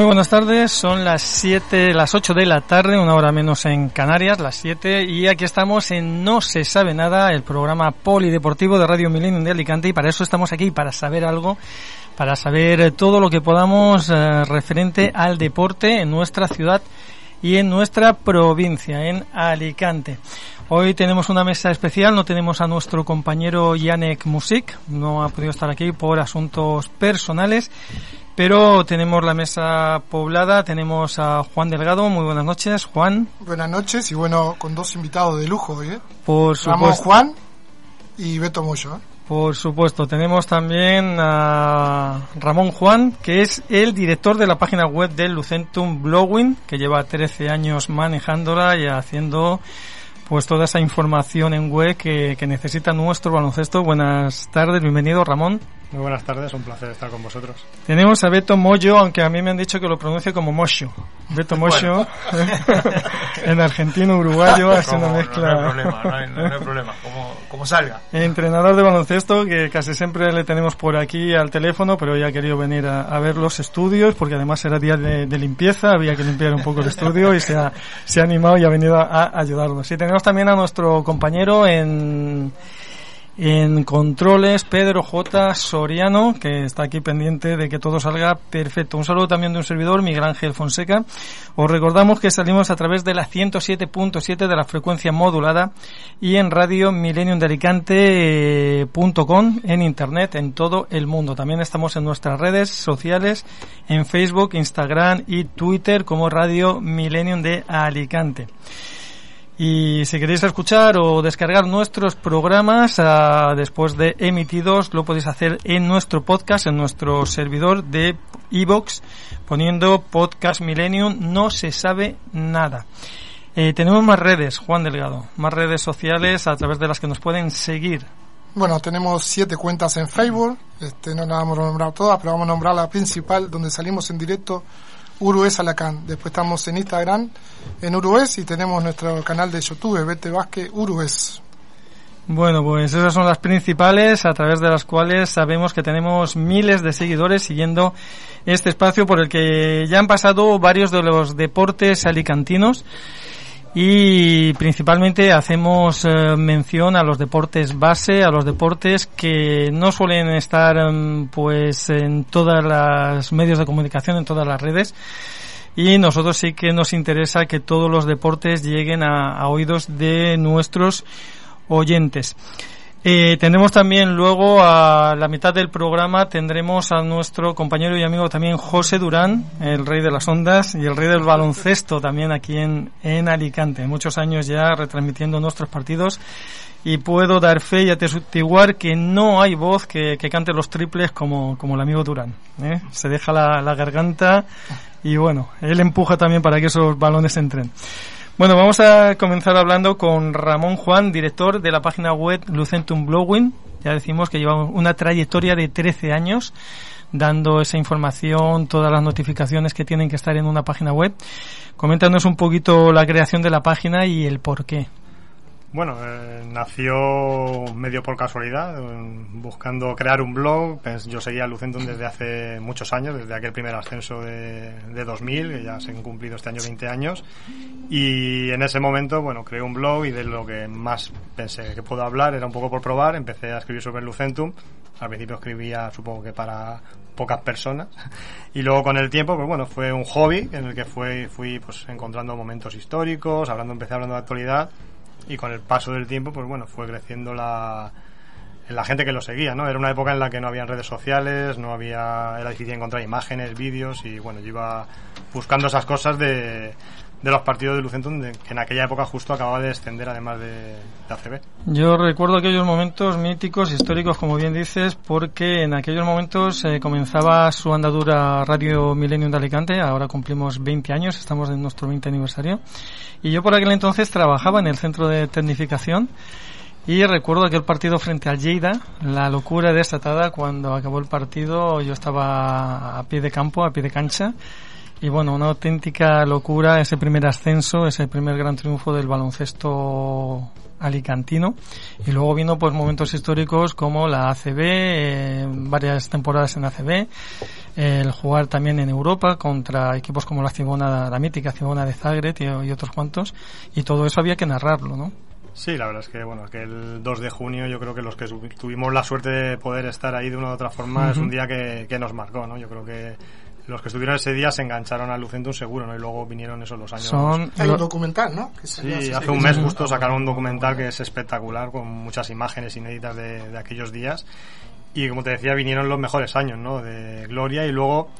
Muy buenas tardes, son las 7, las 8 de la tarde, una hora menos en Canarias, las 7, y aquí estamos en No se sabe nada, el programa polideportivo de Radio Milenio de Alicante, y para eso estamos aquí, para saber algo, para saber todo lo que podamos eh, referente al deporte en nuestra ciudad y en nuestra provincia, en Alicante. Hoy tenemos una mesa especial, no tenemos a nuestro compañero Janek Musik, no ha podido estar aquí por asuntos personales, pero tenemos la mesa poblada, tenemos a Juan Delgado, muy buenas noches, Juan. Buenas noches y bueno, con dos invitados de lujo hoy, ¿eh? Por Ramón Juan y Beto Moyo, ¿eh? Por supuesto, tenemos también a Ramón Juan, que es el director de la página web del Lucentum Blowing, que lleva 13 años manejándola y haciendo pues toda esa información en web que, que necesita nuestro baloncesto. Buenas tardes, bienvenido Ramón. Muy buenas tardes, un placer estar con vosotros. Tenemos a Beto Moyo, aunque a mí me han dicho que lo pronuncie como Mocho. Beto Moyo, en argentino, uruguayo, hace una mezcla. No, hay problema, no hay, no hay problema, como, como, salga. Entrenador de baloncesto, que casi siempre le tenemos por aquí al teléfono, pero hoy ha querido venir a, a ver los estudios, porque además era día de, de, limpieza, había que limpiar un poco el estudio y se ha, se ha animado y ha venido a, a ayudarnos. Y tenemos también a nuestro compañero en en controles, Pedro J. Soriano, que está aquí pendiente de que todo salga perfecto. Un saludo también de un servidor, Miguel Ángel Fonseca. Os recordamos que salimos a través de la 107.7 de la frecuencia modulada y en radio Millennium de Alicante.com en internet en todo el mundo. También estamos en nuestras redes sociales, en Facebook, Instagram y Twitter como Radio Millennium de Alicante. Y si queréis escuchar o descargar nuestros programas uh, después de emitidos, lo podéis hacer en nuestro podcast, en nuestro servidor de iVoox, poniendo Podcast Millennium, no se sabe nada. Eh, tenemos más redes, Juan Delgado, más redes sociales a través de las que nos pueden seguir. Bueno, tenemos siete cuentas en Facebook, este, no las vamos a nombrar todas, pero vamos a nombrar la principal, donde salimos en directo Urues Alacán. Después estamos en Instagram, en Urues, y tenemos nuestro canal de YouTube, Vete Vázquez Urues. Bueno, pues esas son las principales a través de las cuales sabemos que tenemos miles de seguidores siguiendo este espacio por el que ya han pasado varios de los deportes alicantinos y principalmente hacemos eh, mención a los deportes base, a los deportes que no suelen estar pues en todas las medios de comunicación, en todas las redes. Y nosotros sí que nos interesa que todos los deportes lleguen a oídos de nuestros oyentes. Eh, tendremos también luego a la mitad del programa tendremos a nuestro compañero y amigo también José Durán, el rey de las ondas y el rey del baloncesto también aquí en, en Alicante. Muchos años ya retransmitiendo nuestros partidos y puedo dar fe y atestiguar que no hay voz que, que cante los triples como, como el amigo Durán. ¿eh? Se deja la, la garganta y bueno, él empuja también para que esos balones entren. Bueno, vamos a comenzar hablando con Ramón Juan, director de la página web Lucentum Blowing. Ya decimos que llevamos una trayectoria de 13 años dando esa información, todas las notificaciones que tienen que estar en una página web. Coméntanos un poquito la creación de la página y el por qué. Bueno, eh, nació medio por casualidad, eh, buscando crear un blog. Yo seguía Lucentum desde hace muchos años, desde aquel primer ascenso de, de 2000, que ya se han cumplido este año 20 años. Y en ese momento, bueno, creé un blog y de lo que más pensé que puedo hablar era un poco por probar. Empecé a escribir sobre Lucentum. Al principio escribía, supongo que para pocas personas. Y luego con el tiempo, pues bueno, fue un hobby en el que fue, fui pues encontrando momentos históricos, hablando, empecé hablando de actualidad y con el paso del tiempo, pues bueno, fue creciendo la, la gente que lo seguía, ¿no? Era una época en la que no había redes sociales, no había, era difícil encontrar imágenes, vídeos y bueno, yo iba buscando esas cosas de, de los partidos de Lucentum de, que en aquella época justo acababa de descender además de, de, ACB. Yo recuerdo aquellos momentos míticos, históricos, como bien dices, porque en aquellos momentos eh, comenzaba su andadura Radio Millennium de Alicante, ahora cumplimos 20 años, estamos en nuestro 20 aniversario, y yo por aquel entonces trabajaba en el centro de tecnificación y recuerdo aquel partido frente al Lleida, la locura desatada. Cuando acabó el partido, yo estaba a pie de campo, a pie de cancha, y bueno, una auténtica locura ese primer ascenso, ese primer gran triunfo del baloncesto alicantino y luego vino pues momentos históricos como la ACB, eh, varias temporadas en ACB, el jugar también en Europa contra equipos como la Cibona, la mítica Cibona de Zagreb y, otros cuantos y todo eso había que narrarlo, ¿no? Sí, la verdad es que bueno, que el 2 de junio yo creo que los que tuvimos la suerte de poder estar ahí de una u otra forma es un día que, que nos marcó, ¿no? Yo creo que los que estuvieron ese día se engancharon al Lucentum seguro, ¿no? Y luego vinieron esos los años. Son... Hay un documental, ¿no? sí, hace un mes justo sacaron un documental que es espectacular, con muchas imágenes inéditas de, de aquellos días. Y como te decía, vinieron los mejores años, ¿no? De gloria y luego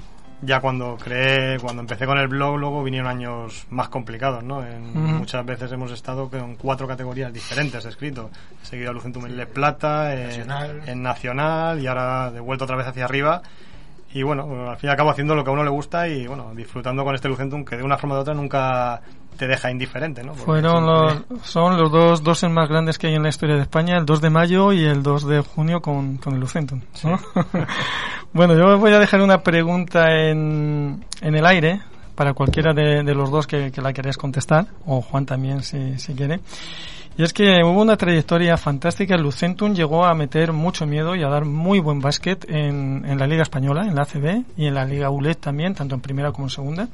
ya cuando creé, cuando empecé con el blog, luego vinieron años más complicados, ¿no? En, Muchas veces hemos estado con cuatro categorías diferentes escrito. He seguido a Lucentum en Le Plata, en Nacional y ahora de vuelta otra vez hacia arriba y bueno, al fin y al cabo haciendo lo que a uno le gusta y bueno, disfrutando con este Lucentum que de una forma u otra nunca te deja indiferente, ¿no? Fueron los, son los dos doses más grandes que hay en la historia de España, el 2 de mayo y el 2 de junio con, con el Lucentum. bueno, yo voy a dejar una pregunta en, en el aire para cualquiera de, de los dos que, que la queréis contestar, o Juan también si, si quiere. Y es que hubo una trayectoria fantástica. El Lucentum llegó a meter mucho miedo y a dar muy buen básquet en, en la Liga Española, en la ACB y en la Liga ULED también, tanto en primera como en segunda.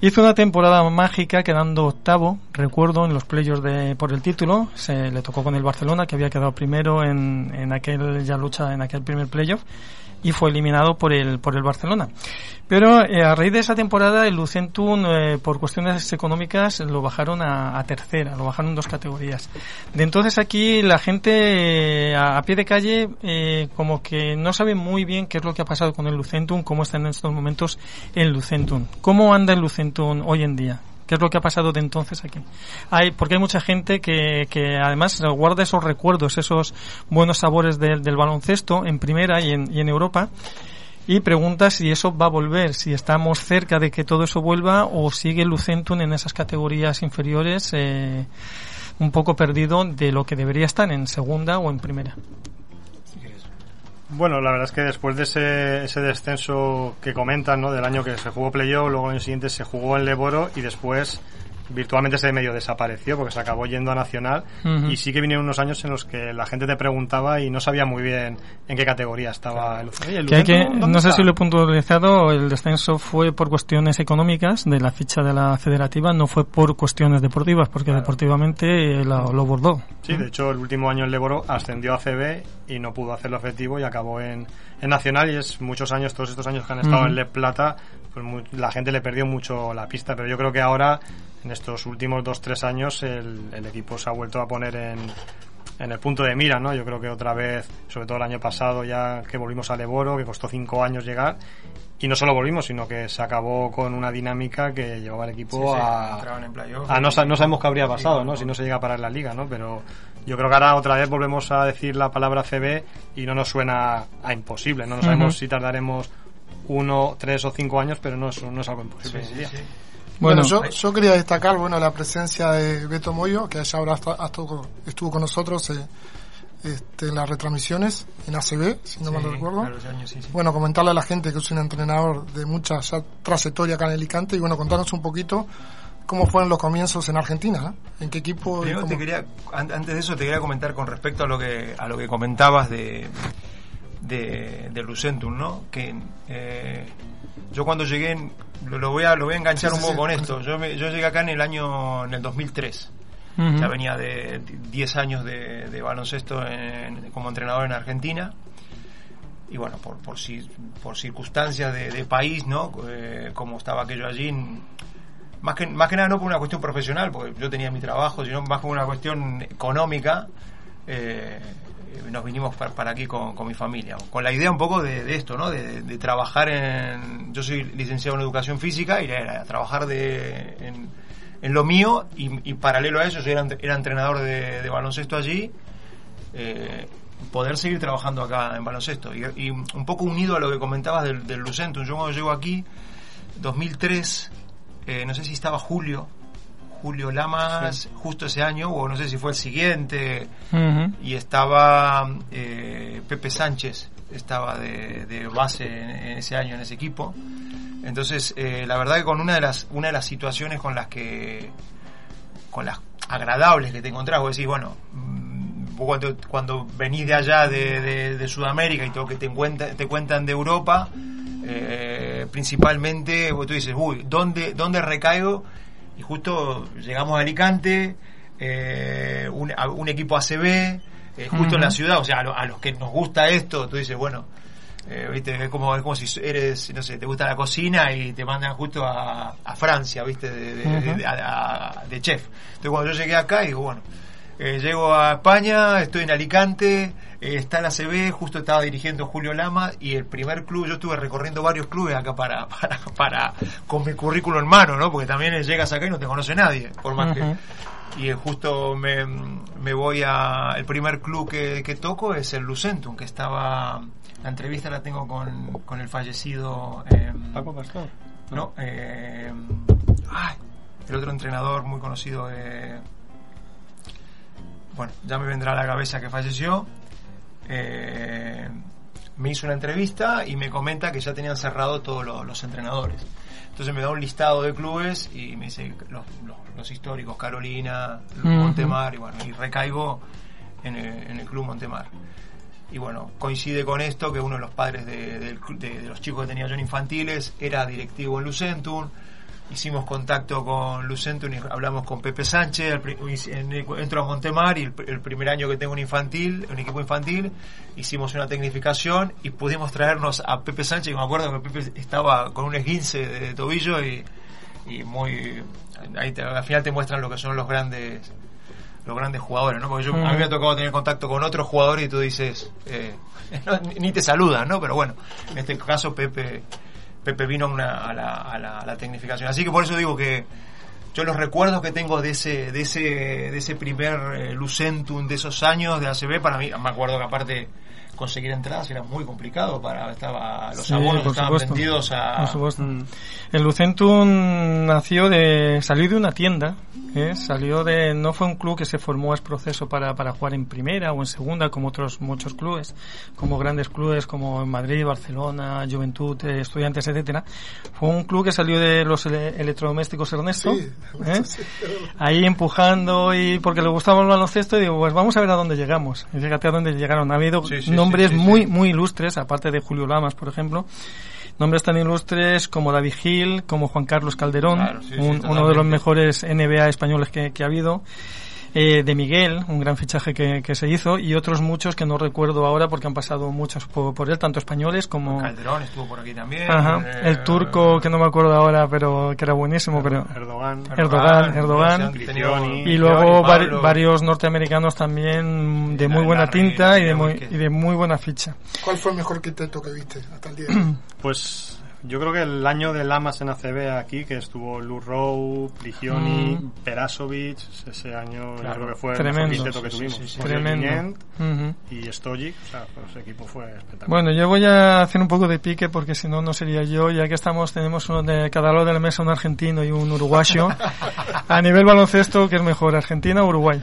Hizo una temporada mágica quedando octavo, recuerdo, en los playoffs de, por el título. Se le tocó con el Barcelona, que había quedado primero en, en aquel ya lucha, en aquel primer playoff y fue eliminado por el, por el Barcelona. Pero eh, a raíz de esa temporada el Lucentum eh, por cuestiones económicas lo bajaron a, tercera, lo bajaron dos categorías. De entonces aquí la gente eh, a, pie de calle como que no sabe muy bien qué es lo que ha pasado con el Lucentum, cómo está en estos momentos el Lucentum. ¿Cómo anda el Lucentum hoy en día? ¿Qué es lo que ha pasado de entonces aquí? Hay, porque hay mucha gente que, que además guarda esos recuerdos, esos buenos sabores del, del baloncesto en primera y en, y en Europa y pregunta si eso va a volver, si estamos cerca de que todo eso vuelva o sigue Lucentum en esas categorías inferiores eh, un poco perdido de lo que debería estar en segunda o en primera. Bueno, la verdad es que después de ese, ese descenso que comentan, ¿no? Del año que se jugó playoff, luego el siguiente se jugó en Leboro y después virtualmente se medio desapareció porque se acabó yendo a Nacional y sí que vinieron unos años en los que la gente te preguntaba y no sabía muy bien en qué categoría estaba el, No sé si lo he puntualizado, el descenso fue por cuestiones económicas de la ficha de la federativa, no fue por cuestiones deportivas, porque deportivamente lo, lo, bordó. Sí, de hecho el último año el Leboro ascendió a CB y no pudo hacerlo efectivo y acabó en, en Nacional y es muchos años, todos estos años que han estado en Le Plata, pues la gente le perdió mucho la pista, pero yo creo que ahora en estos últimos dos tres años el, el, equipo se ha vuelto a poner en, en el punto de mira, ¿no? Yo creo que otra vez, sobre todo el año pasado, ya que volvimos a Leboro, que costó cinco años llegar, y no solo volvimos, sino que se acabó con una dinámica que llevaba al equipo a, a no, no, sabemos qué habría pasado, ¿no? Si no se llega a parar la liga, ¿no? Pero yo creo que ahora otra vez volvemos a decir la palabra CB y no nos suena a imposible, ¿no? No sabemos si tardaremos uno, tres o cinco años, pero no es, no es algo imposible. Bueno, yo, yo, quería destacar bueno la presencia de Beto Moyo, que allá ahora estuvo, estuvo con nosotros eh, este, en las retransmisiones en ACB, si no mal recuerdo. bueno, comentarle a la gente que es un entrenador de mucha trayectoria acá en Alicante y bueno, contarnos un poquito cómo fueron los comienzos en Argentina, ¿eh? en qué equipo. te quería, antes de eso te quería comentar con respecto a lo que a lo que comentabas de de, de Lucentum, ¿no? Que eh, yo cuando llegué, lo, voy a lo voy a enganchar un poco con esto. Yo, yo llegué acá en el año en el 2003. Ya venía de 10 años de, de baloncesto como entrenador en Argentina y bueno, por, por, por circunstancias de, país, ¿no? Eh, como estaba aquello allí, más que, más que nada no por una cuestión profesional, porque yo tenía mi trabajo, sino más por una cuestión económica, eh, nos vinimos para, aquí con, mi familia, con la idea un poco de, esto, ¿no? De, trabajar en... Yo soy licenciado en educación física y era, trabajar de, en, lo mío y, paralelo a eso yo era, entrenador de, baloncesto allí. Eh, poder seguir trabajando acá en baloncesto y, un poco unido a lo que comentabas del, del Lucentum yo cuando llego aquí 2003 eh, no sé si estaba Julio Julio Lamas justo ese año, o no sé si fue el siguiente, y estaba eh, Pepe Sánchez, estaba de, base en, ese año en ese equipo. Entonces, eh, la verdad que con una de las una de las situaciones con las que con las agradables que te encontrás, vos decís, bueno, mm, cuando, cuando venís de allá de, de- de Sudamérica y todo que te, encuentra- te cuentan de Europa, eh, principalmente, vos tú dices, uy, ¿dónde, ¿dónde recaigo? Y justo llegamos a Alicante, eh, un, a- un equipo ACB, eh, justo en la ciudad, o sea, a, lo- a los que nos gusta esto, tú dices, bueno, eh, ¿viste? Es como, es como si eres, no sé, te gusta la cocina y te mandan justo a, a Francia, ¿viste? De, de- de chef. Entonces cuando yo llegué acá, digo, bueno, eh, llego a España, estoy en Alicante, eh, está la CB, justo estaba dirigiendo Julio Lama y el primer club, yo estuve recorriendo varios clubes acá para, para, para con mi currículo en mano, ¿no? Porque también llegas acá y no te conoce nadie, por más que... Y eh, justo me, me voy a... El primer club que, que toco es el Lucentum, que estaba... La entrevista la tengo con, con el fallecido... eh, Paco Pastor. no, eh, ay, el otro entrenador muy conocido, eh, bueno, ya me vendrá a la cabeza que falleció, eh, me hizo una entrevista y me comenta que ya tenían cerrado todos los, los entrenadores. Entonces me da un listado de clubes y me dice los, los- los históricos, Carolina. Montemar, y bueno, y recaigo en el, en el club Montemar. Y bueno, coincide con esto que uno de los padres de los chicos que tenía yo en infantiles era directivo en Lucentum. Hicimos contacto con Lucentum y hablamos con Pepe Sánchez. entro a Montemar y el, el primer año que tengo un infantil, un equipo infantil, hicimos una tecnificación y pudimos traernos a Pepe Sánchez. Y me acuerdo que Pepe estaba con un esguince de tobillo y, y muy. Ahí te- al final te muestran lo que son los grandes los grandes jugadores, ¿no? Porque yo, a mí me ha tocado tener contacto con otros jugadores y tú dices, eh, no, ni- ni te saludan, ¿no? Pero bueno, en este caso Pepe, Pepe vino a, una- a la, a, la, a la tecnificación. Así que por eso digo que yo los recuerdos que tengo de ese, de ese, de ese primer eh, Lucentum de esos años de ACB, para mí, me acuerdo que aparte conseguir entradas era muy complicado para estaba los Sí, abonos estaban supuesto. vendidos a Por supuesto. El Lucentum nació de, salió de una tienda, ¿eh? salió de, no fue un club que se formó es proceso para, para jugar en primera o en segunda como otros muchos clubes, como grandes clubes como en Madrid, Barcelona, Juventud, eh, Estudiantes, etcétera. Fue un club que salió de los ele- electrodomésticos Ernesto, Sí, ¿eh? sí. ahí empujando y porque le gustaba el baloncesto y digo, pues vamos a ver a dónde llegamos. Y fíjate a dónde llegaron. Ha habido Sí, sí, nombres sí, sí, muy, muy ilustres, aparte de Julio Lamas, por ejemplo. Nombres tan ilustres como David Gil, como Juan Carlos Calderón, Claro, un- uno de los mejores NBA españoles que, que ha habido. Eh, de Miguel, un gran fichaje que, que se hizo, y otros muchos que no recuerdo ahora porque han pasado muchos por, por él, tanto españoles como... Calderón estuvo por aquí también Ajá, eh, el turco, que no me acuerdo ahora, pero que era buenísimo, pero... Erdogan. Erdogan, Erdogan. Gricioni. Y luego vari- varios norteamericanos también de muy buena tinta y de, muy, y de muy buena ficha. ¿Cuál fue el mejor quinteto que viste hasta el día de hoy? Pues yo creo que el año de Lamas en ACB aquí, que estuvo Lou Rowe, Prigioni, Mm. Perasovic, ese año yo Claro. creo que fue el quinteto que sí, tuvimos. sí, Tremendo. Y Stojic, o sea, pues ese equipo fue espectacular. Bueno, yo voy a hacer un poco de pique porque si no, no sería yo. Ya que estamos, tenemos uno de cada lado de la mesa, un argentino y un uruguayo. A nivel baloncesto, ¿qué es mejor, Argentina o Uruguay?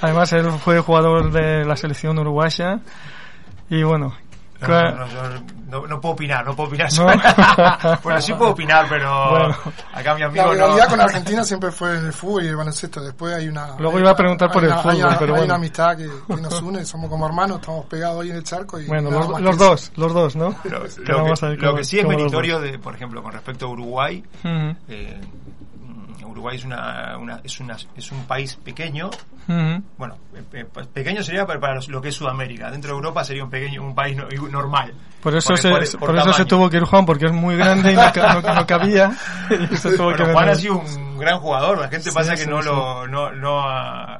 Además, él fue jugador de la selección uruguaya. Y bueno, No, cla- no, no, yo no, no puedo opinar, no puedo opinar. No. bueno, sí puedo opinar, pero Bueno. acá mi La amigo no. rivalidad con Argentina siempre fue en el fútbol y el baloncesto. Después hay una. Luego hay iba a preguntar por el una- fútbol, hay una, pero hay bueno. una amistad que, que nos une, somos como hermanos, estamos pegados hoy en el charco. Y bueno, los, dos, los dos, ¿no? Lo, Que lo vamos que, a ver lo cómo- que sí es cómo meritorio, de, por ejemplo, con respecto a Uruguay, eh, Uruguay es, una, una- es, una, es un país pequeño. ujú. Bueno, eh, eh, pequeño sería para, para lo que es Sudamérica. Dentro de Europa sería un pequeño un país no- normal. Por eso, Por- se, por- por por eso se tuvo que ir Juan, porque es muy grande y no, no- no cabía. Y se tuvo que Bueno, Juan venir. ha sido un gran jugador. La gente Sí, pasa que sí, no sí. lo. No, no ha-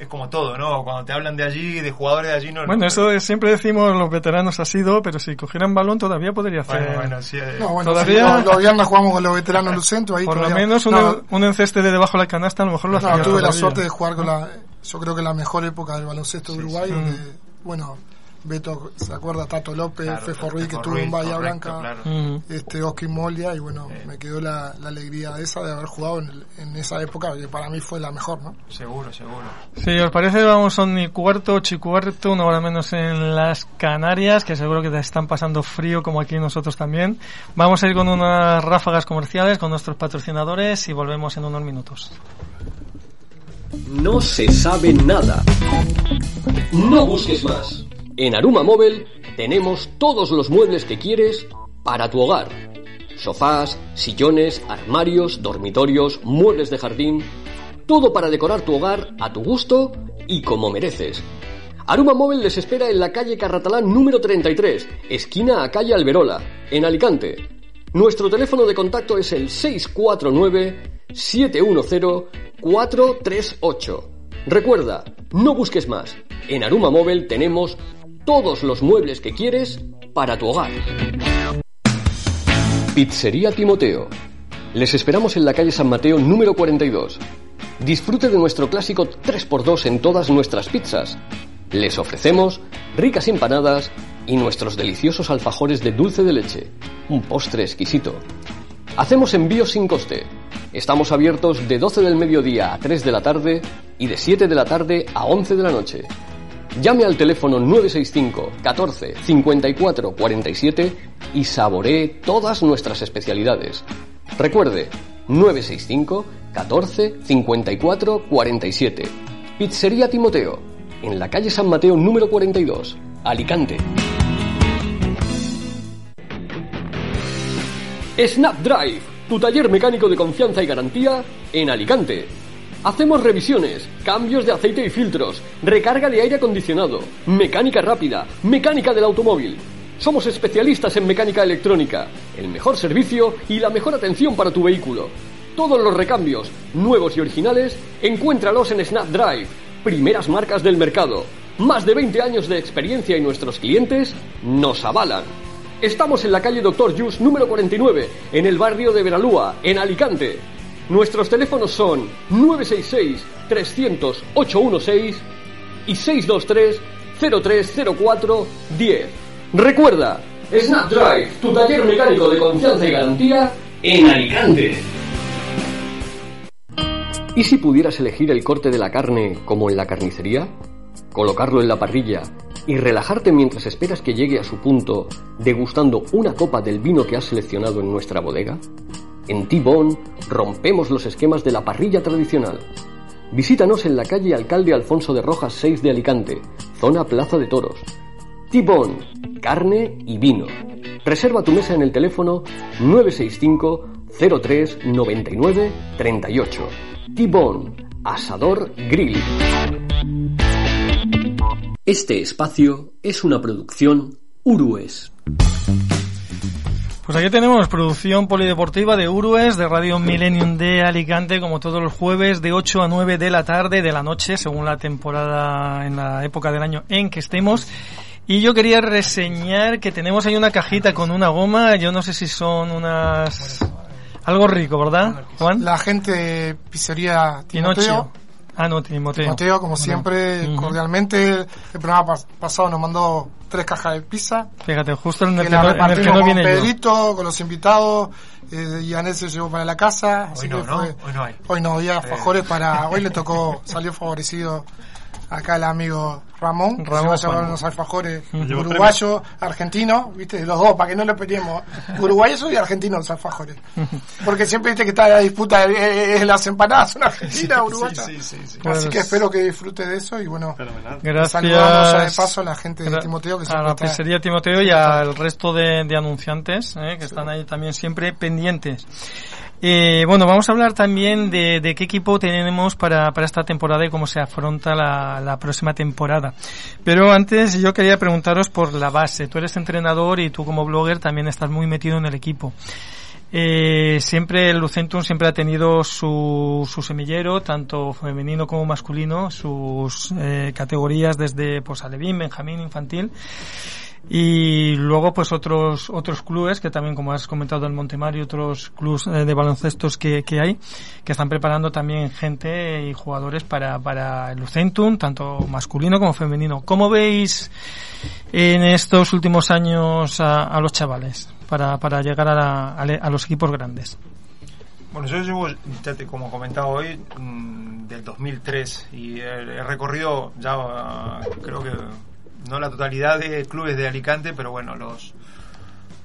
es como todo, ¿no? Cuando te hablan de allí, de jugadores de allí, no. Bueno, no- eso es- siempre decimos los veteranos ha sido, pero si cogieran balón todavía podría hacer. Bueno, bueno, sí. eh, No, bueno, Todavía- sí, los, los viernes jugamos con los veteranos Lucento. Ahí por lo todavía- menos un, no, un enceste de debajo de la canasta a lo mejor lo no, hacía tuve la todavía. suerte de jugar con la. Yo creo que la mejor época del baloncesto de Sí, Uruguay, sí. donde, bueno, Beto, ¿se acuerda? Tato López, Claro, Fefo Ruiz, que estuvo en Bahía correcto, Blanca, claro. Este Oski Molia, y bueno, me quedó la, la alegría de esa, de haber jugado en, el- en esa época, que para mí fue la mejor, ¿no? Seguro, seguro. Si os parece, vamos a un y cuarto, ocho y cuarto, una hora menos en las Canarias, que seguro que te están pasando frío como aquí nosotros también. Vamos a ir con unas ráfagas comerciales con nuestros patrocinadores y volvemos en unos minutos. No se sabe nada. No busques más. En Aruma Móvil tenemos todos los muebles que quieres para tu hogar. Sofás, sillones, armarios, dormitorios, muebles de jardín. Todo para decorar tu hogar a tu gusto y como mereces. Aruma Móvil les espera en la calle Carratalán número 33, esquina a calle Alberola, en Alicante. Nuestro teléfono de contacto es el 649-710-438. Recuerda, no busques más. En Aruma Móvil tenemos todos los muebles que quieres para tu hogar. Pizzería Timoteo. Les esperamos en la calle San Mateo número 42. Disfrute de nuestro clásico 3x2 en todas nuestras pizzas. Les ofrecemos ricas empanadas y nuestros deliciosos alfajores de dulce de leche, un postre exquisito. Hacemos envíos sin coste. Estamos abiertos de 12 del mediodía a 3 de la tarde y de 7 de la tarde a 11 de la noche. Llame al teléfono 965 14 54 47 y saboree todas nuestras especialidades. Recuerde, 965 14 54 47. Pizzería Timoteo, en la calle San Mateo número 42, Alicante. Snapdrive, tu taller mecánico de confianza y garantía en Alicante. Hacemos revisiones, cambios de aceite y filtros, recarga de aire acondicionado, mecánica rápida, mecánica del automóvil. Somos especialistas en mecánica electrónica, el mejor servicio y la mejor atención para tu vehículo. Todos los recambios, nuevos y originales, encuéntralos en Snapdrive, primeras marcas del mercado. Más de 20 años de experiencia y nuestros clientes nos avalan. Estamos en la calle Doctor Jus número 49, en el barrio de Veralúa, en Alicante. Nuestros teléfonos son 966 300 816 y 623 0304 10. Recuerda, Snapdrive, tu taller mecánico de confianza y garantía en Alicante. ¿Y si pudieras elegir el corte de la carne como en la carnicería? Colocarlo en la parrilla y relajarte mientras esperas que llegue a su punto, degustando una copa del vino que has seleccionado en nuestra bodega? En T-Bone rompemos los esquemas de la parrilla tradicional. Visítanos en la calle Alcalde Alfonso de Rojas 6 de Alicante, zona Plaza de Toros. T-Bone, carne y vino. Reserva tu mesa en el teléfono 965 03 99 38. T-Bone, Asador Grill. Este espacio es una producción Urues. Pues aquí tenemos producción polideportiva de Urues, de Radio Millennium de Alicante, como todos los jueves, de 8 a 9 de la tarde, de la noche, según la temporada, en la época del año en que estemos. Y yo quería reseñar que tenemos ahí una cajita con una goma, yo no sé si son unas... Algo rico, ¿verdad, Juan? La gente de Pizzería. Timoteo, Ah, no, Timoteo. Timoteo, como siempre, cordialmente. El programa pas- pasado nos mandó tres cajas de pizza. Fíjate, justo en el, que que la no, en el que no con viene yo. Pedrito, con los invitados. Eh, y Anel se llevó para la casa. Hoy así no, que ¿no? fue- Hoy no hay. Hoy no había alfajores para. Hoy le tocó, salió favorecido acá el amigo Ramón. que Ramón se va a unos alfajores uruguayo, argentino, viste, los dos, para que no le peleemos. Uruguayos y argentinos los alfajores. Porque siempre viste que está la disputa de eh, eh, las empanadas son argentinas, uruguayas. Sí, sí, sí. Así que espero que disfrute de eso y bueno. Fenomenal. Saludamos ya de Gracias. paso a la gente de Timoteo que a la está- pizzería Timoteo y al resto de, de anunciantes eh, que están ahí también siempre pendientes. Eh, bueno, vamos a hablar también de, de qué equipo tenemos para, para esta temporada y cómo se afronta la, la próxima temporada. Pero antes yo quería preguntaros por la base. Tú eres entrenador y tú como blogger también estás muy metido en el equipo. Eh, siempre el Lucentum siempre ha tenido su, su semillero, tanto femenino como masculino, sus eh, categorías desde pues alevín, benjamín, infantil. Y luego pues otros otros clubes que también como has comentado el Montemar y otros clubes eh, de baloncestos que, que hay que están preparando también gente y jugadores para, para el Lucentum tanto masculino como femenino ¿cómo veis en estos últimos años a, los chavales para, para llegar a, la- a los equipos grandes? Bueno, yo llevo, como comentaba hoy, mm, del 2003 y he, recorrido ya creo que no la totalidad de clubes de Alicante, pero bueno, los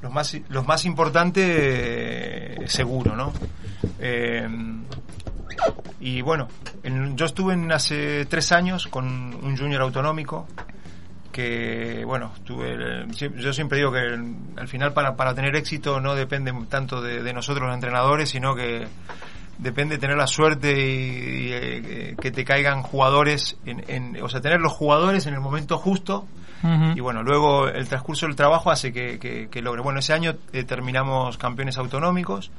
los más los más importantes eh, seguro, ¿no? Eh, y bueno, en- yo estuve en hace tres años con un junior autonómico que bueno tuve sie- yo siempre digo que al final para, para tener éxito no depende tanto de, de nosotros los entrenadores sino que depende de tener la suerte y, y, eh, que te caigan jugadores en, en- o sea tener los jugadores en el momento justo. Y bueno luego el transcurso del trabajo hace que, que, que logre. Bueno ese año eh, terminamos campeones autonómicos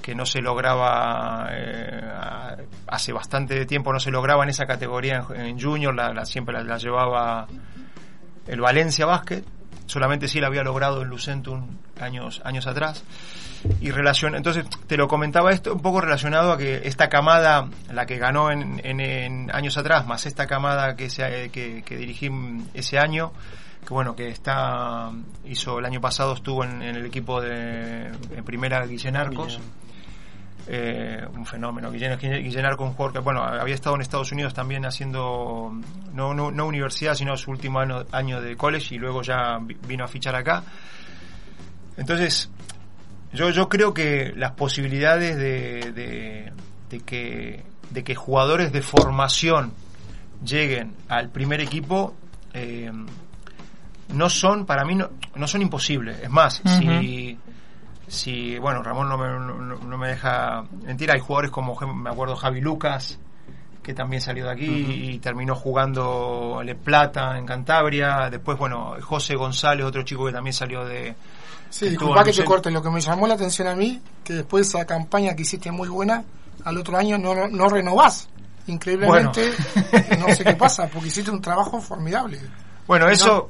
que no se lograba eh, hace bastante tiempo no se lograba en esa categoría en, en junior la, la- siempre la, la llevaba el Valencia Basket solamente sí la había logrado el Lucentum años años atrás. Y relación entonces te lo comentaba esto un poco relacionado a que esta camada la que ganó en, en- en años atrás más esta camada que se, que, que dirigí ese año que bueno que está hizo el año pasado estuvo en, en el equipo de en primera Guillén Arcos eh, un fenómeno. Guillén, Guillén Arco, un jugador que bueno, había estado en Estados Unidos también haciendo, no, universidad, sino su último año, de college y luego ya vi- vino a fichar acá. Entonces, yo, yo creo que las posibilidades de, de, de que, de que jugadores de formación lleguen al primer equipo eh, no son, para mí, no, no son imposibles. Es más, si si bueno Ramón no me, no, no me deja mentir hay jugadores como me acuerdo Javi Lucas que también salió de aquí y terminó jugando en Plata en Cantabria después bueno José González otro chico que también salió de Sí, disculpa que te corte. Lo que me llamó la atención a mí, que después de esa campaña que hiciste muy buena, al otro año no, no, no renovás. Increíblemente, no sé qué pasa, porque hiciste un trabajo formidable. Bueno, eso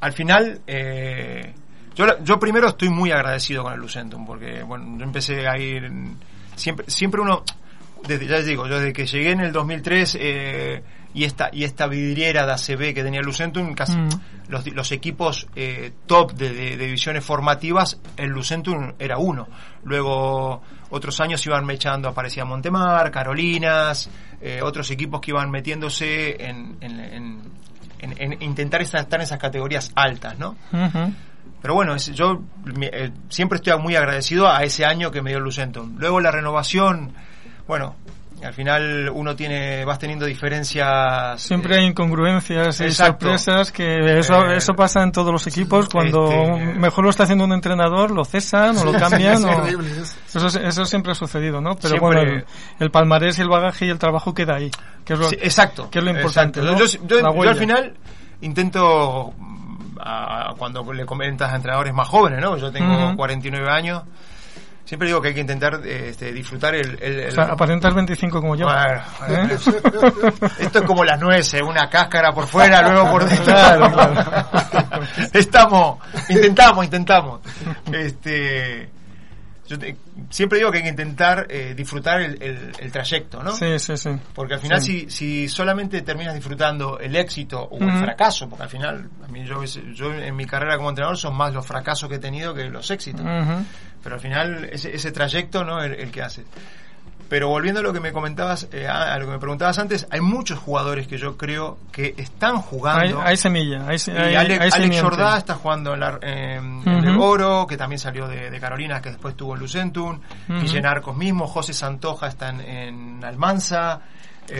al final eh, yo yo primero estoy muy agradecido con el Lucentum porque bueno, yo empecé a ir en- siempre siempre uno desde ya les digo, yo desde que llegué en el 2003 eh, y esta y esta vidriera de ACB que tenía el Lucentum, casi Mm. los, los equipos eh, top de, de- de divisiones formativas, el Lucentum era uno. Luego otros años iban mechando, aparecía Montemar, Carolinas, eh, otros equipos que iban metiéndose en, en- en- en- en intentar estar en esas categorías altas, ¿no? Ujú. Pero bueno, yo eh, siempre estoy muy agradecido a ese año que me dio Lucentum. Luego la renovación, bueno, al final uno tiene, vas teniendo diferencias. Siempre eh, hay incongruencias y Exacto. sorpresas que eso, Eh, eso pasa en todos los equipos cuando este, mejor lo está haciendo un entrenador lo cesan o lo cambian es o- horrible. es- eso, eso siempre ha sucedido ¿no? pero Siempre- bueno el, el palmarés y el bagaje y el trabajo queda ahí que es lo, Sí, exacto. que es lo importante. ¿no? Yo, yo- yo al final intento, a- cuando le comentas a entrenadores más jóvenes, ¿no? Yo tengo Ujú. 49 años, siempre digo que hay que intentar eh, este, disfrutar el... el- el- o sea, aparentas 25 como yo Bueno, ¿Eh? Esto es como las nueces, una cáscara por fuera, luego por dentro. Claro, claro. Estamos, intentamos, intentamos. Este, yo te- siempre digo que hay que intentar eh, disfrutar el, el- el trayecto, ¿no? sí sí sí Porque al final, Sí. si, si solamente terminas disfrutando el éxito o el fracaso, porque al final, a mí yo, yo en mi carrera como entrenador son más los fracasos que he tenido que los éxitos. Pero al final, ese, ese trayecto, ¿no? El, el que haces. Pero volviendo a lo que me comentabas, eh, a, lo que me preguntabas antes, hay muchos jugadores que yo creo que están hay, jugando. hay semilla hay, hay, Ale- hay Alex simiente. Jordá está jugando en, la, en- en el. Oro, que también salió de, de Carolina, que después tuvo el Lucentum. Ujú. Guillén Arcos mismo, José Santoja está en, en Almanza.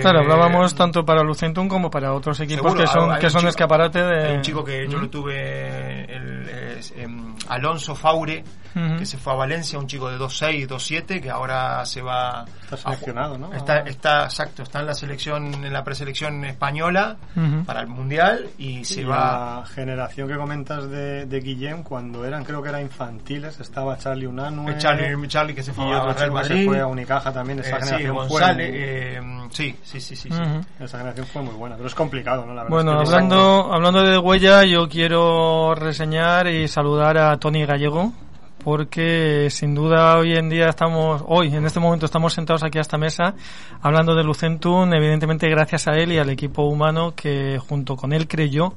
Claro, Eh, hablábamos tanto para Lucentum como para otros equipos Seguro, que son, hay que son chico- escaparate de... Hay un chico que yo lo tuve, el, em, Alonso Faure, Ujú. que se fue a Valencia, un chico de 2'6, 2'7, que ahora se va... Está a seleccionado, ¿no? Está, está, exacto, está en la selección, en la preselección española Ujú. para el Mundial y se Y va... la generación que comentas de, de Guillem, cuando eran, creo que eran infantiles, estaba Charlie Unanue. Charlie, Charlie que se fue y a otro Real que se Madrid. fue a Unicaja también. Esa Eh, sí, generación fue González, muy- eh, sí, sí, sí, sí, sí. Ujú. Esa generación fue muy buena, pero es complicado, ¿no? La verdad Bueno, es que hablando, hablando de huella, yo quiero reseñar y saludar a Tony Gallego, porque sin duda hoy en día estamos, hoy, en este momento estamos sentados aquí a esta mesa hablando de Lucentum, evidentemente gracias a él y al equipo humano que junto con él creyó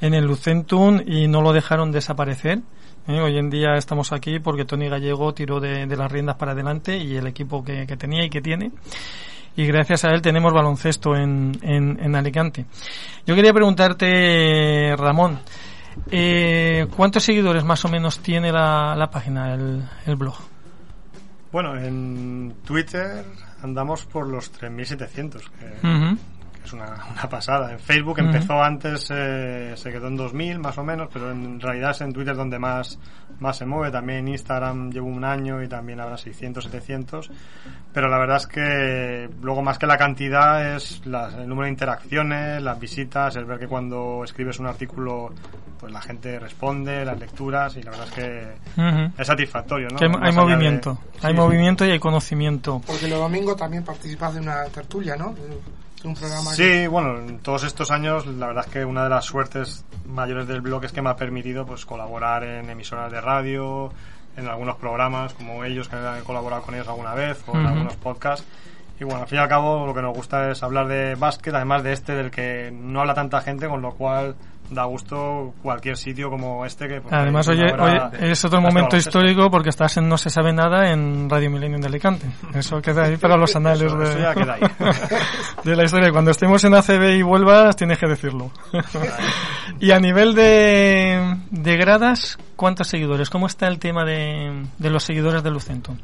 en el Lucentum y no lo dejaron desaparecer. ¿eh? Hoy en día estamos aquí porque Tony Gallego tiró de, de las riendas para adelante y el equipo que, que tenía y que tiene y gracias a él tenemos baloncesto en, en, en Alicante. Yo quería preguntarte, Ramón, eh, ¿cuántos seguidores más o menos tiene la, la página, el, el blog? Bueno, en Twitter andamos por los 3.700, que, que es una, una pasada. En Facebook empezó antes, eh, se quedó en 2.000 más o menos, pero en realidad es en Twitter donde más, más se mueve. También en Instagram llevo un año y también habrá 600, 700. Pero la verdad es que luego más que la cantidad es las- el número de interacciones, las visitas, el ver que cuando escribes un artículo pues la gente responde, las lecturas y la verdad es que es satisfactorio, ¿no? Que hay, de- movimiento, hay Sí, movimiento y hay conocimiento. Porque los domingos también participas de una tertulia, ¿no? Un programa Sí, bueno, en todos estos años la verdad es que una de las suertes mayores del blog es que me ha permitido pues colaborar en emisoras de radio, en algunos programas como ellos que he colaborado con ellos alguna vez o en algunos podcasts. Y bueno, al fin y al cabo lo que nos gusta es hablar de básquet, además de este del que no habla tanta gente, con lo cual da gusto cualquier sitio como este que... pues, Además, oye, hora oye, es otro momento histórico porque estás en No se sabe nada en Radio Milenio de Alicante. Eso queda ahí para los anales Eso- de, eso ya queda ahí. de la historia. Cuando estemos en ACB y vuelvas, tienes que decirlo. y a nivel de, de gradas, ¿cuántos seguidores? ¿Cómo está el tema de, de los seguidores de Lucentum?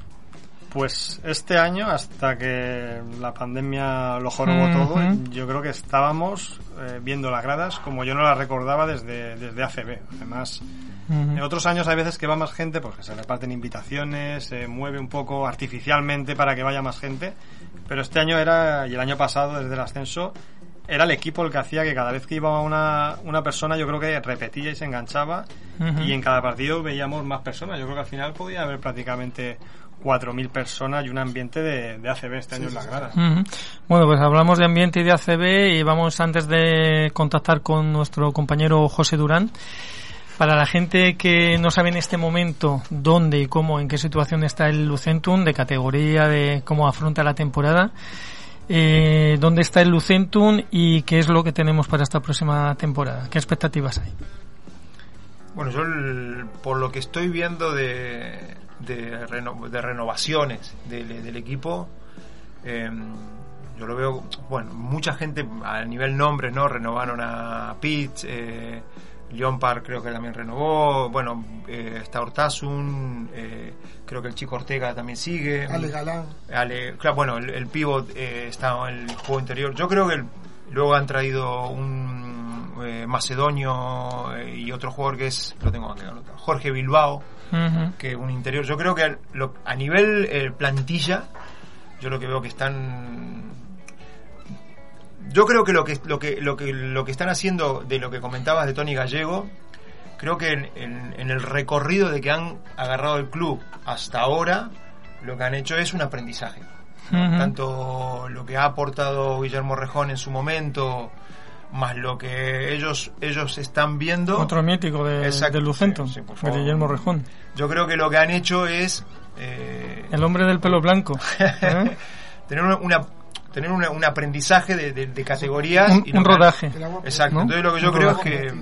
Pues este año, hasta que la pandemia lo jorobó todo, yo creo que estábamos eh, viendo las gradas como yo no las recordaba desde, desde ACB. Además, en otros años hay veces que va más gente, pues que se reparten invitaciones, se mueve un poco artificialmente para que vaya más gente, pero este año era, y el año pasado, desde el ascenso, era el equipo el que hacía que cada vez que iba una, una persona yo creo que repetía y se enganchaba y en cada partido veíamos más personas. Yo creo que al final podía haber prácticamente 4.000 personas y un ambiente de, de ACB este año en las gradas. Bueno, pues hablamos de ambiente y de ACB y vamos antes de contactar con nuestro compañero José Durán. Para la gente que no sabe en este momento dónde y cómo, en qué situación está el Lucentum, de categoría, de cómo afronta la temporada, eh, dónde está el Lucentum y qué es lo que tenemos para esta próxima temporada, qué expectativas hay. Bueno, yo el- por lo que estoy viendo de, de, reno- de renovaciones del, del equipo, eh, yo lo veo, bueno, mucha gente a nivel nombre, ¿no? Renovaron a Pitts, eh, Leon Park creo que también renovó, bueno, eh, está Hortasun, eh, creo que el chico Ortega también sigue. Ale Galán. Ale- claro, bueno, el, el pivot eh, está en el juego interior. Yo creo que el- luego han traído un eh, macedonio eh, y otro jugador que es, lo tengo aquí Jorge Bilbao, Que un interior. Yo creo que lo- a nivel eh, plantilla, yo lo que veo que están yo creo que lo que lo que lo que lo que están haciendo de lo que comentabas de Tony Gallego creo que en, en- en el recorrido de que han agarrado el club hasta ahora lo que han hecho es un aprendizaje. Tanto lo que ha aportado Guillermo Rejón en su momento más lo que ellos ellos están viendo Otro mítico de, Exacto, de sí, sí. Guillermo Rejón. yo creo que lo que han hecho es eh, El hombre del pelo blanco. ¿eh? tener una, una- tener una- un aprendizaje de, de- de categorías Un, y un rodaje. Exacto. ¿no? Entonces lo que yo Un creo es que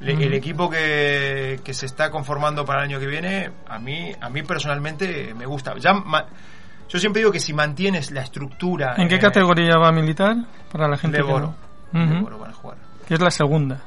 le- el equipo que, que se está conformando para el año que viene, a mí, a mí personalmente me gusta. Ya ma- yo siempre digo que si mantienes la estructura. ¿En qué eh, categoría va a militar? Para la gente que. Jugar. Que es la segunda.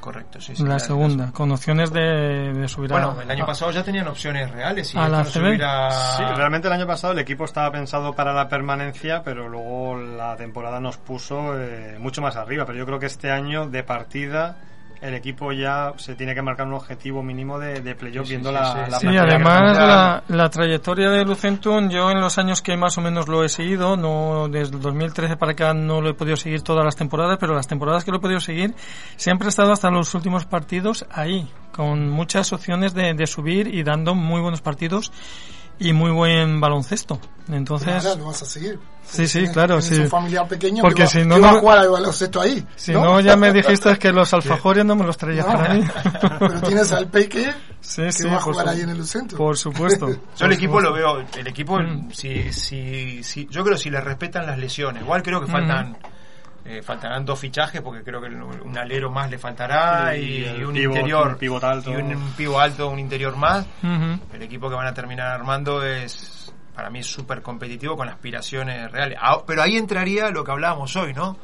Correcto, sí, sí. la la- segunda, con opciones de, de subir a... Bueno, el año pasado ya tenían opciones reales y ¿A la subir a- Sí, realmente el año pasado el equipo estaba pensado para la permanencia, pero luego la temporada nos puso eh, mucho más arriba. Pero yo creo que este año de partida el equipo ya se tiene que marcar un objetivo mínimo de, de playoff Sí, viendo sí, la, sí. la Sí, además la trayectoria de Lucentum, yo en los años que más o menos lo he seguido, no desde el 2013 para acá no lo he podido seguir todas las temporadas, pero las temporadas que lo he podido seguir siempre he estado hasta los últimos partidos ahí, con muchas opciones de, de subir y dando muy buenos partidos y muy buen baloncesto. Entonces, Ahora lo vas a seguir. Sí, sí, Tienes- claro, tienes sí. un familiar pequeño Porque que va, si no, que va no- a jugar al baloncesto ahí. si no, ya me dijiste que los alfajores no me los traías No. para mí. Pero tienes al Peque Sí, que sí, va a por jugar su- ahí en el centro. Por supuesto. Yo el equipo lo veo, el equipo, Mm. si, si, si, yo creo que si le respetan las lesiones, igual creo que faltan, eh, faltarán dos fichajes porque creo que un alero más le faltará y, un pivot, interior, un pivot alto. y un, un pivot alto, un interior más. El equipo que van a terminar armando es, para mí, es súper competitivo con aspiraciones reales. Ah, Pero ahí entraría lo que hablábamos hoy, ¿no?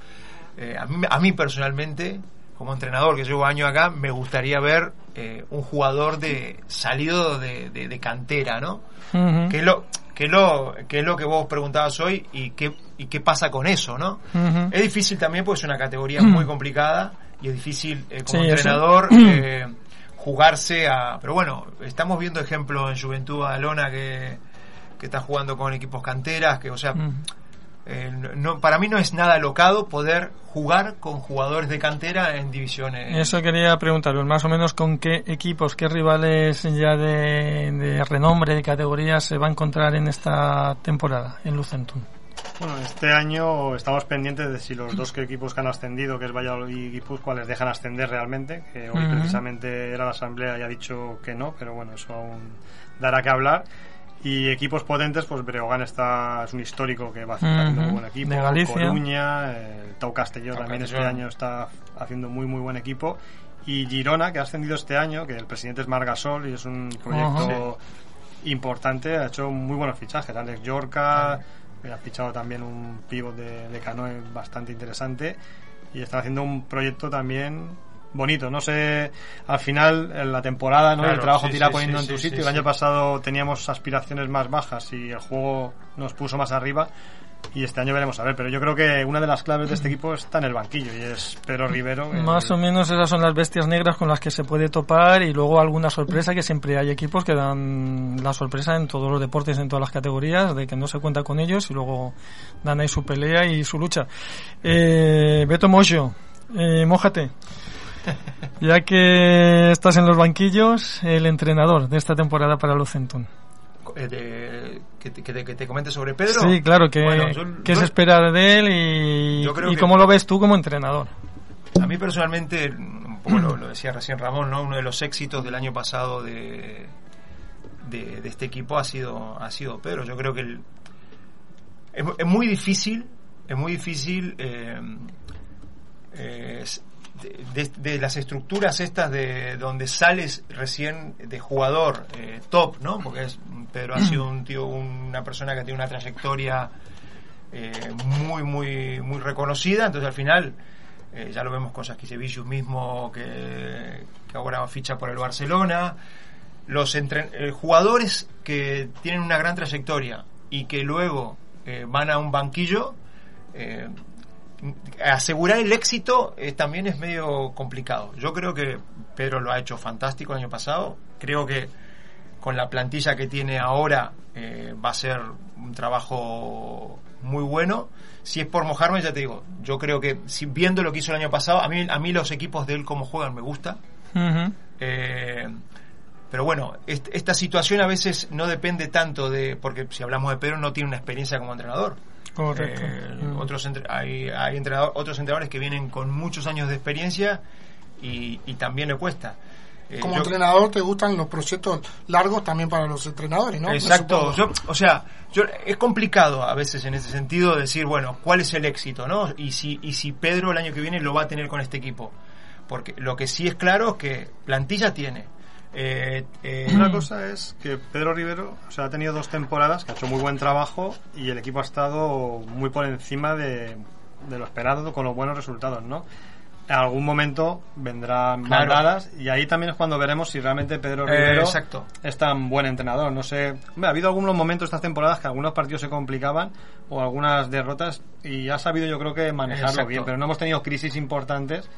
Eh, a, mí, a mí personalmente, como entrenador que llevo años acá, me gustaría ver eh, un jugador de salido de, de- de cantera, ¿no? Ujú. ¿Qué es lo, qué es lo, qué es lo que vos preguntabas hoy y qué, y qué pasa con eso, ¿no? Es difícil también porque es una categoría muy complicada y es difícil eh, como Sí, entrenador eh, jugarse a... Pero bueno, estamos viendo ejemplos en Juventud Badalona que, que está jugando con equipos canteras, que o sea, eh, no, para mí no es nada locado poder jugar con jugadores de cantera en divisiones. Eso quería preguntaros, más o menos con qué equipos, qué rivales ya de, de renombre, de categoría se va a encontrar en esta temporada en Lucentum. Bueno, este año estamos pendientes de si los dos equipos que han ascendido, que es Valladolid y Guipúzcoa, les dejan ascender realmente, que hoy Ujú. precisamente era la asamblea y ha dicho que no, pero bueno, eso aún dará que hablar. Y equipos potentes, pues Breogán está, es un histórico que va haciendo Ujú. un buen equipo, De Galicia. Coruña, el Tau Castelló también Castelló. este año está haciendo muy muy buen equipo. Y Girona, que ha ascendido este año, que el presidente es Margasol y es un proyecto importante, ha hecho muy buenos fichajes. Alex Yorca, ha fichado también un pívot de, de canoe bastante interesante y está haciendo un proyecto también bonito. No sé, al final, en la temporada, ¿no? Claro, el trabajo sí, te irá sí, poniendo sí, en tu sitio. el año pasado teníamos aspiraciones más bajas y el juego nos puso más arriba. Y este año veremos a ver, pero yo creo que una de las claves de este equipo está en el banquillo y es Pedro Rivero. que- Más o menos esas son las bestias negras con las que se puede topar y luego alguna sorpresa que siempre hay equipos que dan la sorpresa en todos los deportes, en todas las categorías, de que no se cuenta con ellos y luego dan ahí su pelea y su lucha. Eh, Beto eh. Ya que estás en los banquillos, el entrenador de esta temporada para Lucentum. Eh, de- que, te, que te- que te comente sobre Pedro. Sí, claro, que, Bueno, yo- ¿qué se espera de él y, Yo creo y cómo lo ves tú como entrenador? A mí personalmente, un poco lo, lo decía recién Ramón, ¿no? uno de los éxitos del año pasado de, de, de este equipo ha sido, ha sido Pedro. Yo creo que el- es, es muy difícil, es muy difícil eh, eh, de, las estructuras estas de donde sales recién de jugador eh, top, ¿no? Porque es, Pedro ha sido un tío, una persona que tiene una trayectoria eh, muy, muy, muy reconocida, entonces al final eh, ya lo vemos con Sasquicevicius mismo que, que ahora ficha por el Barcelona. Los jugadores que tienen una gran trayectoria y que luego van a un banquillo, asegurar el éxito eh, también es medio complicado. Yo creo que Pedro lo ha hecho fantástico el año pasado. Creo que con la plantilla que tiene ahora eh, va a ser un trabajo muy bueno. Si es por mojarme, ya te digo, yo creo que si viendo lo que hizo el año pasado, a mí, a mí los equipos de él como juegan me gusta. Eh, pero bueno, est- esta situación a veces no depende tanto de, porque si hablamos de Pedro no tiene una experiencia como entrenador. Correcto. Eh, Mm. otros entre- hay, hay entrenador- otros entrenadores que vienen con muchos años de experiencia y, y también le cuesta. Eh, Como yo- entrenador te gustan los proyectos largos también para los entrenadores, ¿no? Exacto. Yo- o sea, yo, es complicado a veces en ese sentido decir, bueno, ¿cuál es el éxito, no? Y si, y si Pedro el año que viene lo va a tener con este equipo. Porque lo que sí es claro es que plantilla tiene. Eh, eh, Una cosa es que Pedro Rivero o sea, ha tenido dos temporadas que ha hecho muy buen trabajo y el equipo ha estado muy por encima de, de lo esperado con los buenos resultados, ¿no? En algún momento vendrán Claro. bandadas y ahí también es cuando veremos si realmente Pedro Eh, Rivero exacto. es tan buen entrenador. No sé, hombre, ha habido algunos momentos estas temporadas que algunos partidos se complicaban o algunas derrotas y ha sabido yo creo que manejarlo Exacto. bien, pero no hemos tenido crisis importantes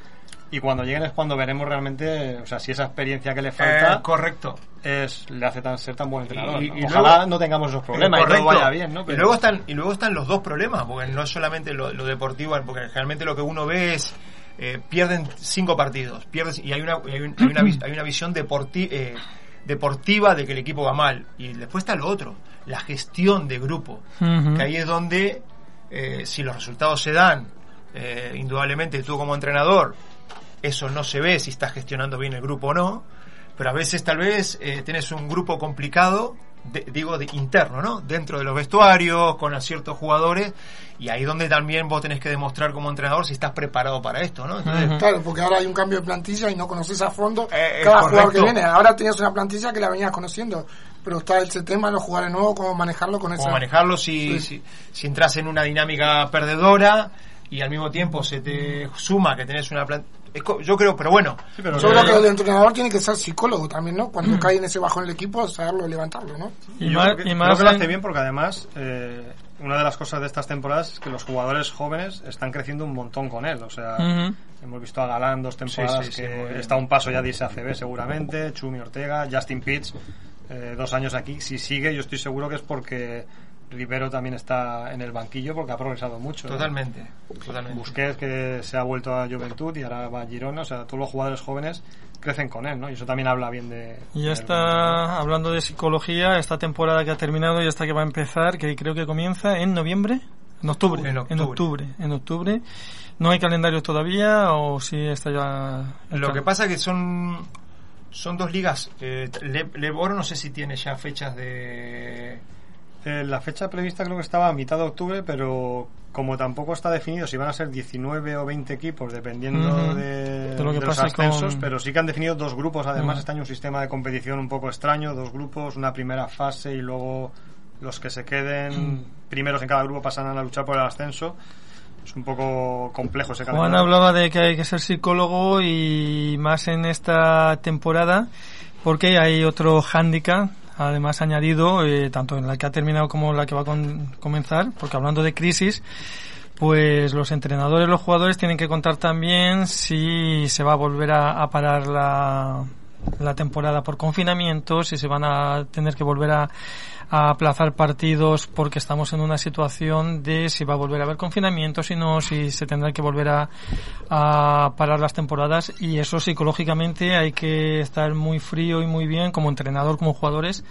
y cuando lleguen es cuando veremos realmente, o sea, si esa experiencia que le falta Eh, correcto. es le hace tan, ser tan buen entrenador. Y- ¿no? y Ojalá luego- no tengamos esos problemas y todo vaya bien, ¿no? Y Pero- luego están y luego están los dos problemas, porque no es solamente lo, lo deportivo, porque generalmente lo que uno ve es eh, pierden cinco partidos, pierdes y hay una y hay, un- hay una, hay una visión deporti- eh, deportiva de que el equipo va mal y después está lo otro, la gestión de grupo, que ahí es donde eh, si los resultados se dan, eh, indudablemente tú como entrenador eso no se ve si estás gestionando bien el grupo o no, pero a veces tal vez eh, tienes un grupo complicado, de- digo, de, interno, ¿no? Dentro de los vestuarios, con a ciertos jugadores, y ahí donde también vos tenés que demostrar como entrenador si estás preparado para esto, ¿no? Entonces. Claro, porque ahora hay un cambio de plantilla y no conoces a fondo Eh, cada jugador que viene. Ahora tenías una plantilla que la venías conociendo, pero está ese tema de los jugadores nuevos, cómo manejarlo con esa... cómo manejarlo si, Sí. si, si entras en una dinámica perdedora y al mismo tiempo se te suma que tenés una plantilla... Yo creo, pero bueno, Sí, pero Yo que- creo que el entrenador tiene que ser psicólogo también, ¿no? Mm. Cuando cae en ese bajón el equipo, saberlo levantarlo, ¿no? Y yo más- creo que, y creo más que lo hace bien porque además eh, una de las cosas de estas temporadas es que los jugadores jóvenes están creciendo un montón con él. O sea, hemos visto a Galán dos temporadas Sí, sí, que está un paso ya de irse a CB seguramente, Chumi Ortega, Justin Pitts, eh, dos años aquí. Si sigue, yo estoy seguro que es porque Rivero también está en el banquillo porque ha progresado mucho. ¿no? totalmente, totalmente. Busquets que se ha vuelto a Juventud y ahora va a Girona, o sea, todos los jugadores jóvenes crecen con él, ¿no? Y eso también habla bien de... Y ya está hablando de psicología, esta temporada que ha terminado y esta que va a empezar, que creo que comienza en noviembre, en octubre, En en octubre. octubre, en octubre. No hay calendario todavía o si está ya. Lo que pasa que son son dos ligas. Eh, Le, Leboro no sé si tiene ya fechas de Eh, la fecha prevista creo que estaba a mitad de octubre, pero como tampoco está definido si van a ser 19 o 20 equipos, dependiendo Ujú. de, De lo que de los ascensos, con- pero sí que han definido dos grupos. Además, Ujú. este año un sistema de competición un poco extraño, dos grupos, una primera fase y luego los que se queden primeros en cada grupo pasan a luchar por el ascenso. Es un poco complejo ese Juan calendario. hablaba de que hay que ser psicólogo y más en esta temporada porque hay otro hándicap además añadido eh, tanto en la que ha terminado como en la que va a con- comenzar porque hablando de crisis pues los entrenadores los jugadores tienen que contar también si se va a volver a, a parar la, la temporada por confinamiento si se van a tener que volver a a aplazar partidos porque estamos en una situación de si va a volver a haber confinamiento, si no, si se tendrán que volver a, a parar las temporadas y eso psicológicamente hay que estar muy frío y muy bien como entrenador, como jugadores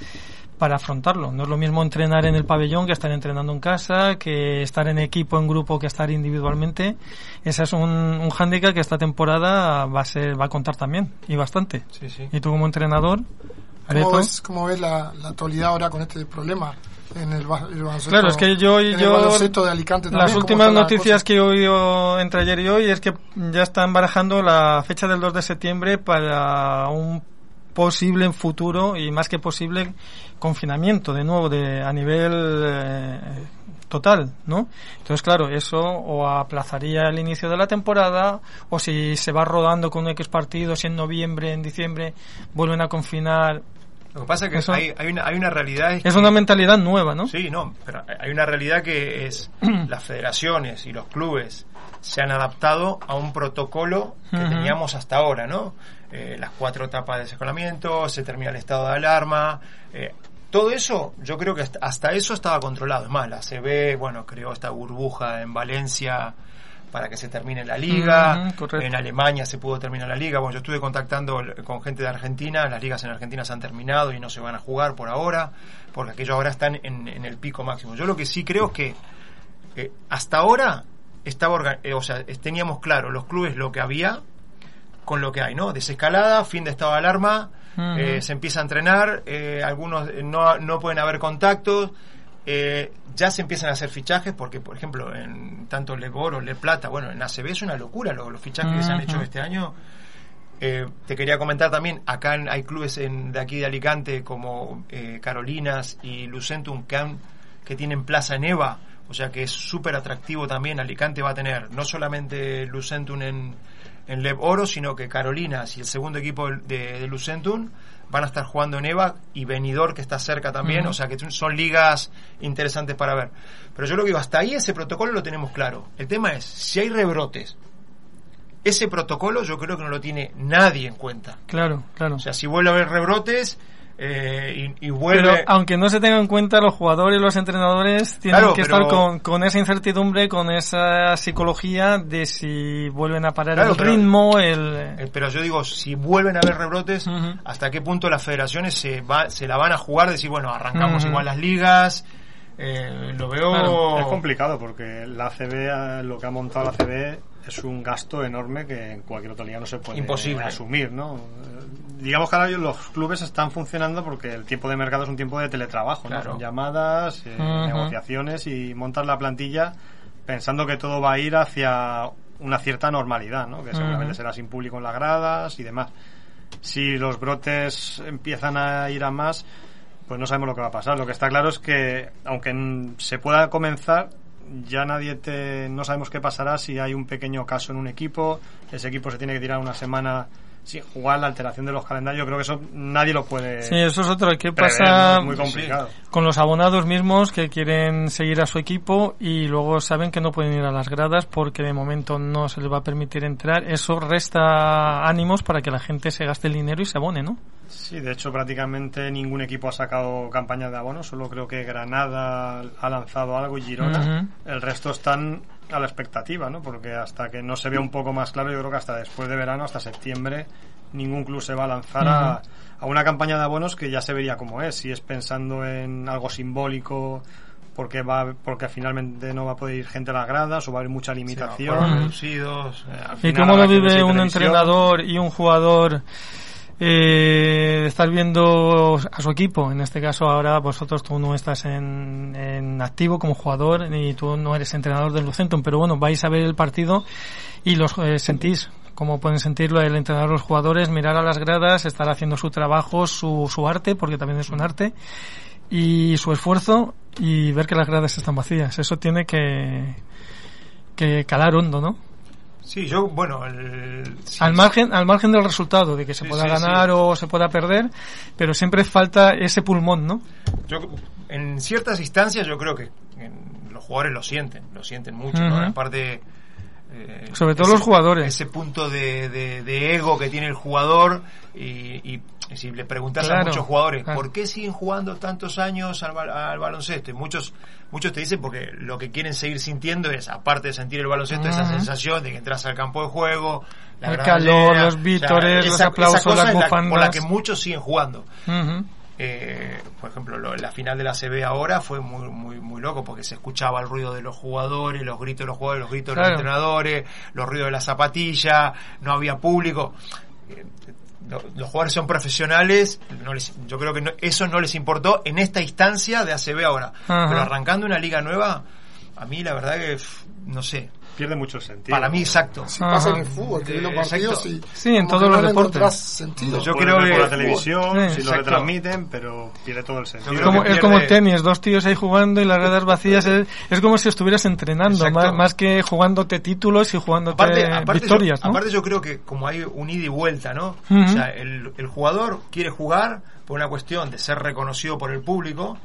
para afrontarlo. No es lo mismo entrenar en el pabellón que estar entrenando en casa, que estar en equipo, en grupo, que estar individualmente. Ese es un, un hándicap que esta temporada va a ser, va a contar también y bastante. Sí, sí. Y tú como entrenador, ¿Cómo ves, cómo ves la, la actualidad ahora con este problema en el, el? Claro, es que yo- yo- de Alicante también, Las ¿cómo últimas la noticias que he oído entre ayer y hoy es que ya están barajando la fecha del 2 de septiembre para un posible futuro y más que posible confinamiento de nuevo de a nivel eh, total, ¿no? Entonces, claro, eso o aplazaría el inicio de la temporada o si se va rodando con X partidos en noviembre, en diciembre vuelven a confinar. Lo que pasa es que Eso- hay, hay, una, hay una realidad. Es una mentalidad nueva, ¿no? Sí, no, pero hay una realidad que es las federaciones y los clubes se han adaptado a un protocolo que teníamos hasta ahora, ¿no? Eh, las cuatro etapas de desescalamiento, se termina el estado de alarma. eh, todo eso, yo creo que hasta, hasta eso estaba controlado. Es más, la CB, bueno, creó esta burbuja en Valencia para que se termine la liga. En Alemania se pudo terminar la liga. Bueno, yo estuve contactando con gente de Argentina. Las ligas en Argentina se han terminado y no se van a jugar por ahora, porque aquellos ahora están en, en el pico máximo. Yo lo que sí creo es que eh, hasta ahora estaba eh, o sea, teníamos claro los clubes lo que había con lo que hay, ¿no? Desescalada, fin de estado de alarma, eh, se empieza a entrenar, eh, algunos eh, no, no pueden haber contactos, eh, ya se empiezan a hacer fichajes, porque por ejemplo, en tanto Le Oro, Le Plata, bueno, en ACB es una locura lo- los, fichajes que se han hecho este año. Eh, te quería comentar también, acá en- hay clubes en- de aquí de Alicante como eh, Carolinas y Lucentum que, han- que tienen plaza en EVA, o sea que es súper atractivo también. Alicante va a tener no solamente Lucentum en, en Lev Oro, sino que Carolinas y el segundo equipo de, de Lucentum van a estar jugando en EVA y Benidorm que está cerca también, o sea que son ligas interesantes para ver. Pero yo lo que digo, hasta ahí ese protocolo lo tenemos claro. El tema es, si hay rebrotes, ese protocolo yo creo que no lo tiene nadie en cuenta. Claro, claro. O sea, si vuelve a haber rebrotes eh, y, y, vuelve... Pero aunque no se tenga en cuenta, los jugadores y los entrenadores tienen Claro, que pero- estar con, con esa incertidumbre, con esa psicología de si vuelven a parar Claro, el pero- ritmo, el... Eh, pero yo digo, si vuelven a haber rebrotes. ¿hasta qué punto las federaciones se, va, se la van a jugar? Decir, bueno, arrancamos igual las ligas. eh, lo veo. Claro, Es complicado porque la eh, lo que ha montado la ACB es un gasto enorme que en cualquier otra liga no se puede Imposible. asumir, ¿no? Digamos que ahora los clubes están funcionando porque el tiempo de mercado es un tiempo de teletrabajo, ¿no? Son llamadas, eh, negociaciones y montar la plantilla pensando que todo va a ir hacia una cierta normalidad, ¿no? Que seguramente será sin público en las gradas y demás. Si los brotes empiezan a ir a más, pues no sabemos lo que va a pasar. Lo que está claro es que, aunque se pueda comenzar, ya nadie te, no sabemos qué pasará si hay un pequeño caso en un equipo, ese equipo se tiene que tirar una semana sin jugar, la alteración de los calendarios, yo creo que eso nadie lo puede Sí, eso es otro. ¿Qué prever, pasa ¿no? es muy complicado. con los abonados mismos que quieren seguir a su equipo y luego saben que no pueden ir a las gradas porque de momento no se les va a permitir entrar? Eso resta ánimos para que la gente se gaste el dinero y se abone, ¿no? Sí, de hecho prácticamente ningún equipo ha sacado campaña de abono, solo creo que Granada ha lanzado algo y Girona. El resto están a la expectativa, ¿no? Porque hasta que no se vea un poco más claro, yo creo que hasta después de verano, hasta septiembre, ningún club se va a lanzar a, a una campaña de abonos que ya se vería como es, si es pensando en algo simbólico porque va porque finalmente no va a poder ir gente a las gradas o va a haber mucha limitación. Reducidos. eh, Al ¿Y final cómo lo vive un televisión. entrenador y un jugador? Eh, estar viendo a su equipo, en este caso ahora vosotros tú no estás en, en activo como jugador y tú no eres entrenador del Lucentum, pero bueno, vais a ver el partido y los eh, sentís, como pueden sentirlo el entrenador los jugadores, mirar a las gradas, estar haciendo su trabajo, su, su arte, porque también es un arte, y su esfuerzo y ver que las gradas están vacías. Eso tiene que, que calar hondo, ¿no? Sí, yo, bueno. el- sí, al margen al margen del resultado de que se Sí, pueda sí, ganar o se pueda perder pero siempre falta ese pulmón no Yo, en ciertas instancias yo creo que en- los jugadores lo sienten, lo sienten mucho, ¿no? Aparte... eh, Sobre todo ese- los jugadores. Ese punto de, de- de ego que tiene el jugador y, y si le preguntas a muchos jugadores, claro. ¿por qué siguen jugando tantos años al, al baloncesto? Y muchos muchos te dicen porque lo que quieren seguir sintiendo es, aparte de sentir el baloncesto, esa sensación de que entras al campo de juego, la El calor, llena, los vítores, los aplausos, las la- por la que muchos siguen jugando. Eh, por ejemplo, lo- la final de la CB ahora fue muy, muy, muy loco porque se escuchaba el ruido de los jugadores, los gritos de los jugadores, los gritos de los entrenadores, los ruidos de la zapatilla, no había público. Eh, los jugadores son profesionales, no les- yo creo que no- eso no les importó en esta instancia de ACB ahora. Ajá. Pero arrancando una liga nueva, a mí la verdad que, no sé, Pierde mucho sentido. para mí exacto. Si pasa en el fútbol, que Eh, los partidos y Sí, en todos los deportes. sentido. Yo creo que- por la televisión, Sí, si lo retransmiten, pero pierde todo el sentido. Es como, que es como el tenis, dos tíos ahí jugando y las gradas vacías. Es, es como si estuvieras entrenando, más, más que jugándote títulos y jugándote aparte, aparte victorias, yo, ¿no? aparte yo creo que como hay un ida y vuelta, ¿no? O sea, el, el jugador quiere jugar por una cuestión de ser reconocido por el público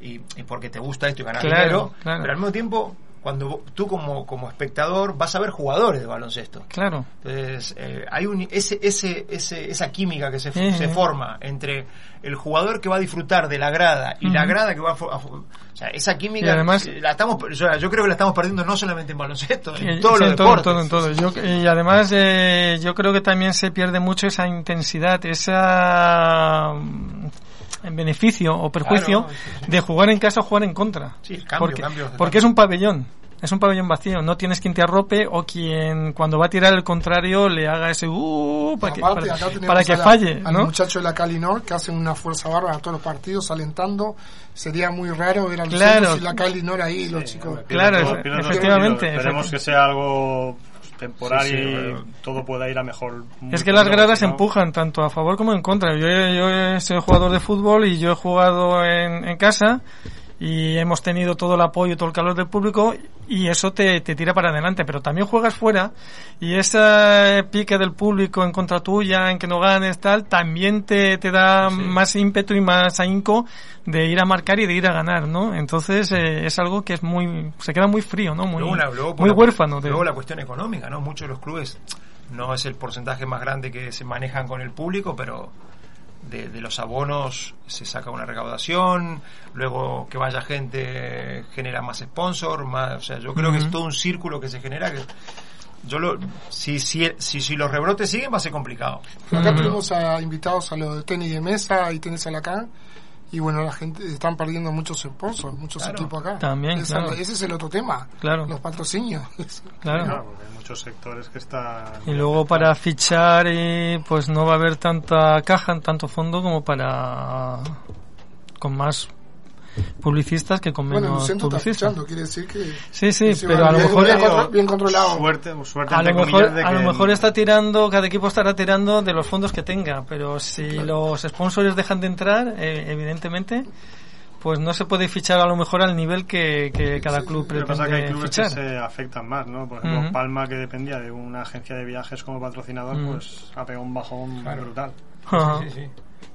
y, y porque te gusta esto y ganar Claro, dinero, claro. pero al mismo tiempo, cuando tú como, como espectador vas a ver jugadores de baloncesto. Claro. Entonces, eh, hay un, ese, ese, ese, esa química que se, se forma entre el jugador que va a disfrutar de la grada y la grada que va a... o sea, esa química Y además- eh, la estamos, yo, yo creo que la estamos perdiendo no solamente en baloncesto, en todos sí, los en todo, deportes. todo, en todo. Yo- y además eh, yo creo que también se pierde mucho esa intensidad, esa en beneficio o perjuicio Claro, sí, sí. de jugar en casa o jugar en contra. Sí, cambio, porque, cambio porque es un pabellón. Es un pabellón vacío, no tienes quien te arrope o quien cuando va a tirar el contrario le haga ese uh, para que, Aparte, para, que a la- falle, al ¿no? muchacho de la Calinor que hacen una fuerza bárbara a todos los partidos alentando. Sería muy raro ver a los Claro. y la Calinor ahí, los chicos. Claro, todo- efectivamente. Esperemos que sea algo temporal Sí, sí, y todo pueda ir a mejor. Es que las gradas ¿no? empujan tanto a favor como en contra. Yo, yo sido jugador de fútbol y yo he jugado en, en casa y hemos tenido todo el apoyo, todo el calor del público y eso te, te tira para adelante. Pero también juegas fuera y ese pique del público en contra tuya, en que no ganes, tal, también te, te da más ímpetu y más ahínco de ir a marcar y de ir a ganar, ¿no? Entonces eh, es algo que es muy, se queda muy frío, ¿no? Muy, Luego una- luego por muy la- huérfano. De, Luego la cuestión económica, ¿no? Muchos de los clubes no es el porcentaje más grande que se manejan con el público, pero de, de los abonos se saca una recaudación, luego que vaya gente genera más sponsor, más, o sea, yo creo que es todo un círculo que se genera que yo lo, si, si, si, si los rebrotes siguen va a ser complicado. Acá Ujú. tuvimos a invitados a los de tenis de mesa y tenis Alacán. Y bueno, la gente están perdiendo muchos sponsors, muchos Claro. equipos acá. También, Esa- claro. Ese es el otro tema. Claro. Los patrocinios. Claro. Claro, porque hay muchos sectores que están... Y luego para fichar, eh, pues no va a haber tanta caja, tanto fondo como para con más publicistas que con menos bueno, Lucento publicistas. quiere decir que... Sí, sí, que pero a lo mejor bien, controlado. Suerte, suerte a lo mejor, comillas, de a lo que- mejor está tirando, cada equipo estará tirando de los fondos que tenga, pero si los sponsors dejan de entrar, eh, evidentemente, pues no se puede fichar a lo mejor al nivel que, que cada Sí, club Lo que pasa es que hay pretende clubes fichar. que se afectan más, ¿no? Por ejemplo. Palma, que dependía de una agencia de viajes como patrocinador, pues ha pegado un bajón brutal. Ajá. Sí, sí, sí.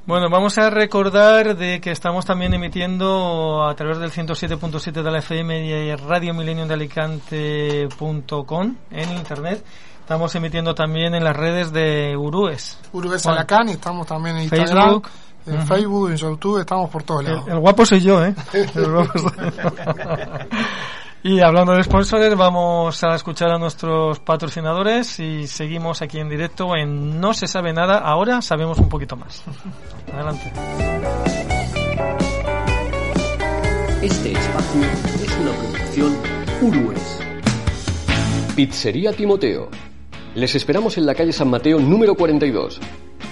Bueno, vamos a recordar de que estamos también emitiendo a través del 107.7 de la FM y Radio Milenio de Alicante.com en internet. Estamos emitiendo también en las redes de. Uruguay Bueno. Alacán y estamos también en Instagram, Facebook. en Ujú. Facebook, en YouTube, estamos por todos El, lados. el guapo soy yo, ¿eh? Y hablando de sponsors, vamos a escuchar a nuestros patrocinadores y seguimos aquí en directo en No se sabe nada, ahora sabemos un poquito más. Adelante. Este espacio es una producción Urues. Pizzería Timoteo. Les esperamos en la calle San Mateo número 42.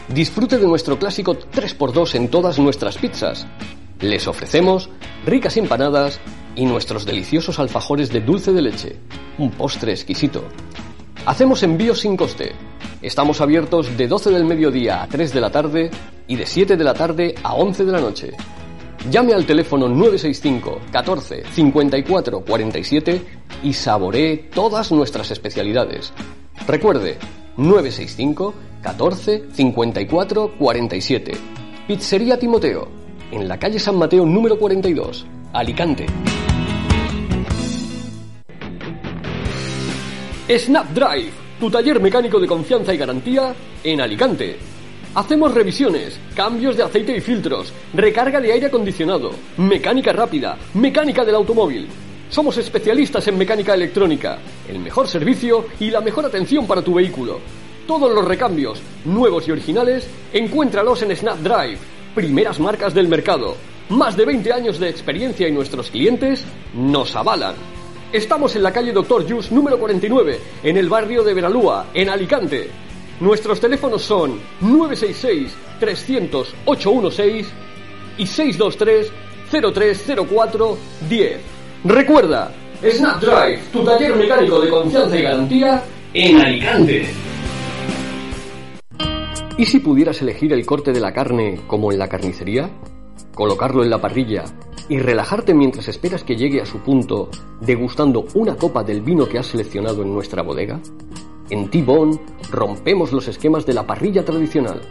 Disfrute de nuestro clásico 3x2 en todas nuestras pizzas. Les ofrecemos ricas empanadas y nuestros deliciosos alfajores de dulce de leche. Un postre exquisito. Hacemos envíos sin coste. Estamos abiertos de 12 del mediodía a 3 de la tarde y de 7 de la tarde a 11 de la noche. Llame al teléfono 965 14 54 47 y saboree todas nuestras especialidades. Recuerde, 965 14 54 47. Pizzería Timoteo, en la calle San Mateo número 42, Alicante. Snapdrive, tu taller mecánico de confianza y garantía en Alicante. Hacemos revisiones, cambios de aceite y filtros, recarga de aire acondicionado, mecánica rápida, mecánica del automóvil. Somos especialistas en mecánica electrónica, el mejor servicio y la mejor atención para tu vehículo. Todos los recambios, nuevos y originales, encuéntralos en Snapdrive, primeras marcas del mercado. Más de 20 años de experiencia y nuestros clientes nos avalan. Estamos en la calle Doctor Jus número 49, en el barrio de Veralúa, en Alicante. Nuestros teléfonos son 966-300-816 y 623-0304-10. Recuerda, Snapdrive, tu taller mecánico de confianza y garantía en Alicante. ¿Y si pudieras elegir el corte de la carne como en la carnicería? Colocarlo en la parrilla y relajarte mientras esperas que llegue a su punto, degustando una copa del vino que has seleccionado en nuestra bodega? En T-Bone rompemos los esquemas de la parrilla tradicional.